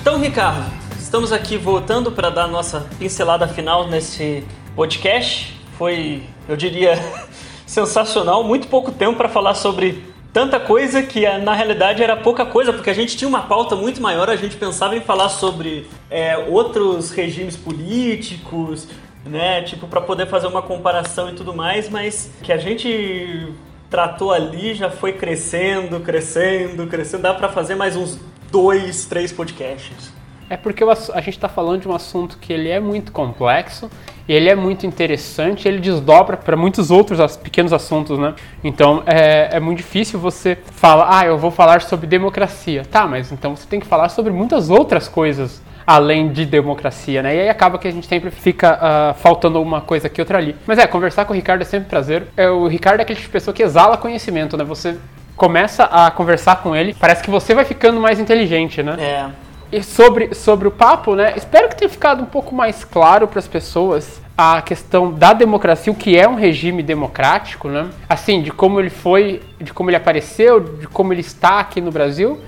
Então, Ricardo, Estamos aqui voltando para dar nossa pincelada final nesse podcast. Foi, eu diria, (laughs) sensacional. Muito pouco tempo para falar sobre tanta coisa que na realidade era pouca coisa, porque a gente tinha uma pauta muito maior. A gente pensava em falar sobre é, outros regimes políticos, né? Tipo, para poder fazer uma comparação e tudo mais, mas que a gente tratou ali já foi crescendo, crescendo, crescendo. Dá para fazer mais uns dois, três podcasts. É porque a gente está falando de um assunto que ele é muito complexo, ele é muito interessante, ele desdobra para muitos outros pequenos assuntos, né? Então é, é muito difícil você falar, ah, eu vou falar sobre democracia. Tá, mas então você tem que falar sobre muitas outras coisas além de democracia, né? E aí acaba que a gente sempre fica uh, faltando uma coisa aqui, outra ali. Mas é, conversar com o Ricardo é sempre prazer. É, o Ricardo é aquele tipo de pessoa que exala conhecimento, né? Você começa a conversar com ele, parece que você vai ficando mais inteligente, né? É. E sobre, sobre o papo, né? Espero que tenha ficado um pouco mais claro para as pessoas a questão da democracia, o que é um regime democrático, né? Assim, de como ele foi, de como ele apareceu, de como ele está aqui no Brasil.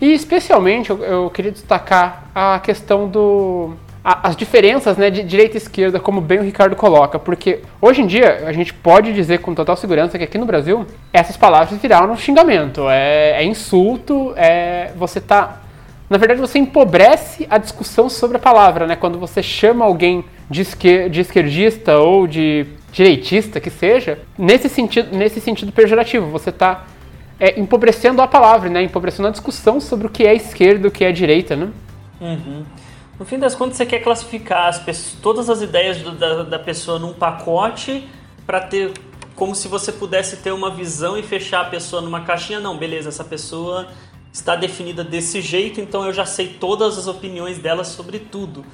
E especialmente eu, eu queria destacar a questão do a, as diferenças né, de direita e esquerda, como bem o Ricardo coloca, porque hoje em dia a gente pode dizer com total segurança que aqui no Brasil essas palavras viraram um xingamento, é, é insulto, é você tá na verdade, você empobrece a discussão sobre a palavra, né? Quando você chama alguém de, esquer de esquerdista ou de direitista, que seja, nesse sentido, nesse sentido pejorativo, você está é, empobrecendo a palavra, né? Empobrecendo a discussão sobre o que é esquerda e o que é direita, né? Uhum. No fim das contas, você quer classificar as pessoas, todas as ideias do, da, da pessoa num pacote para ter como se você pudesse ter uma visão e fechar a pessoa numa caixinha. Não, beleza, essa pessoa está definida desse jeito, então eu já sei todas as opiniões dela sobre tudo.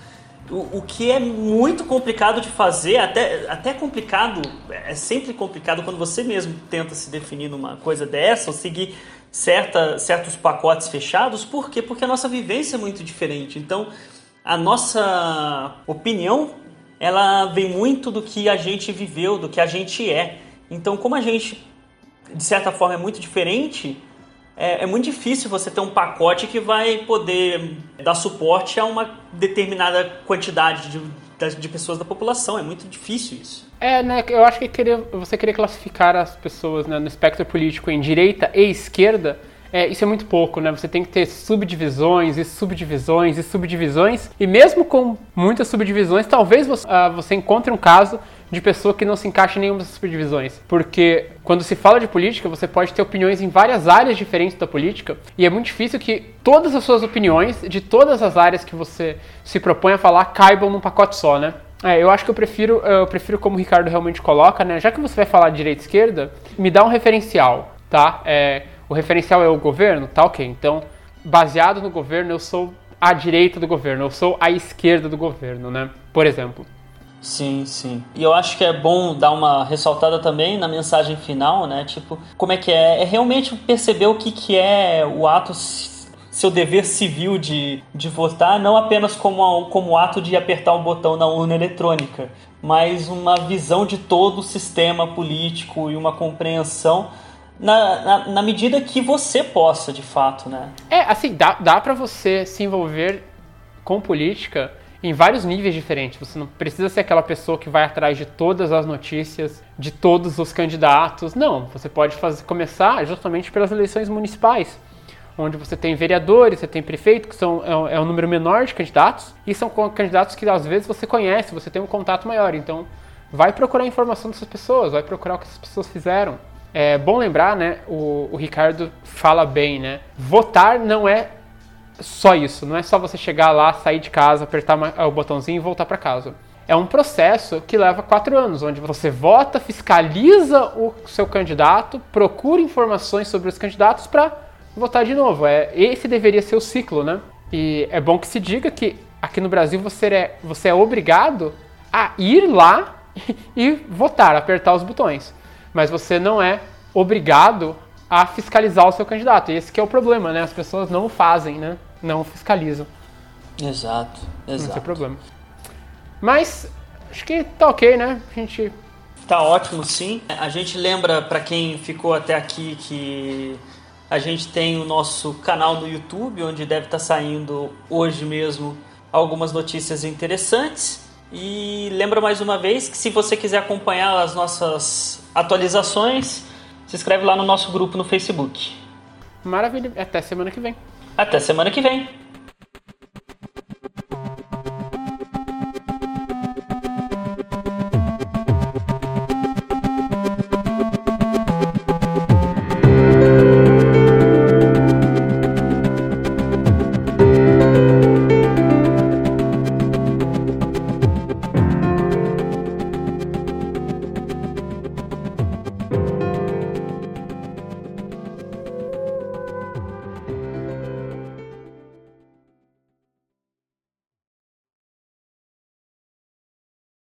O, o que é muito complicado de fazer, até, até complicado, é sempre complicado quando você mesmo tenta se definir numa coisa dessa ou seguir certa, certos pacotes fechados. Por quê? Porque a nossa vivência é muito diferente. Então, a nossa opinião ela vem muito do que a gente viveu, do que a gente é. Então, como a gente, de certa forma, é muito diferente, é, é, muito difícil você ter um pacote que vai poder dar suporte a uma determinada quantidade de, de pessoas da população. É muito difícil isso. É, né? Eu acho que queria, você queria classificar as pessoas né, no espectro político em direita e esquerda é, isso é muito pouco, né? Você tem que ter subdivisões e subdivisões e subdivisões. E mesmo com muitas subdivisões, talvez você, uh, você encontre um caso de pessoa que não se encaixa em nenhuma das subdivisões. Porque quando se fala de política, você pode ter opiniões em várias áreas diferentes da política, e é muito difícil que todas as suas opiniões, de todas as áreas que você se propõe a falar, caibam num pacote só, né? É, eu acho que eu prefiro, eu prefiro como o Ricardo realmente coloca, né? Já que você vai falar de direita e esquerda, me dá um referencial, tá? É, o referencial é o governo, tá ok. Então, baseado no governo, eu sou a direita do governo, eu sou a esquerda do governo, né? Por exemplo. Sim, sim. E eu acho que é bom dar uma ressaltada também na mensagem final, né? Tipo, como é que é? É realmente perceber o que, que é o ato seu dever civil de, de votar, não apenas como, como ato de apertar um botão na urna eletrônica, mas uma visão de todo o sistema político e uma compreensão na, na, na, medida que você possa, de fato, né? É, assim, dá, dá para você se envolver com política em vários níveis diferentes. Você não precisa ser aquela pessoa que vai atrás de todas as notícias, de todos os candidatos. Não, você pode fazer, começar justamente pelas eleições municipais, onde você tem vereadores, você tem prefeito, que são, é, um, é um número menor de candidatos, e são candidatos que às vezes você conhece, você tem um contato maior. Então, vai procurar informação dessas pessoas, vai procurar o que essas pessoas fizeram é bom lembrar, né? O, o Ricardo fala bem, né? Votar não é só isso, não é só você chegar lá, sair de casa, apertar o botãozinho e voltar para casa. É um processo que leva quatro anos, onde você vota, fiscaliza o seu candidato, procura informações sobre os candidatos para votar de novo. É, esse deveria ser o ciclo, né? E é bom que se diga que aqui no Brasil você é, você é obrigado a ir lá (laughs) e votar, apertar os botões mas você não é obrigado a fiscalizar o seu candidato. E esse que é o problema, né? As pessoas não fazem, né? Não fiscalizam. Exato, exato. Não tem problema. Mas acho que tá ok, né? A gente Tá ótimo, sim. A gente lembra para quem ficou até aqui que a gente tem o nosso canal no YouTube, onde deve estar tá saindo hoje mesmo algumas notícias interessantes. E lembra mais uma vez que se você quiser acompanhar as nossas atualizações, se inscreve lá no nosso grupo no Facebook. Maravilha, até semana que vem. Até semana que vem.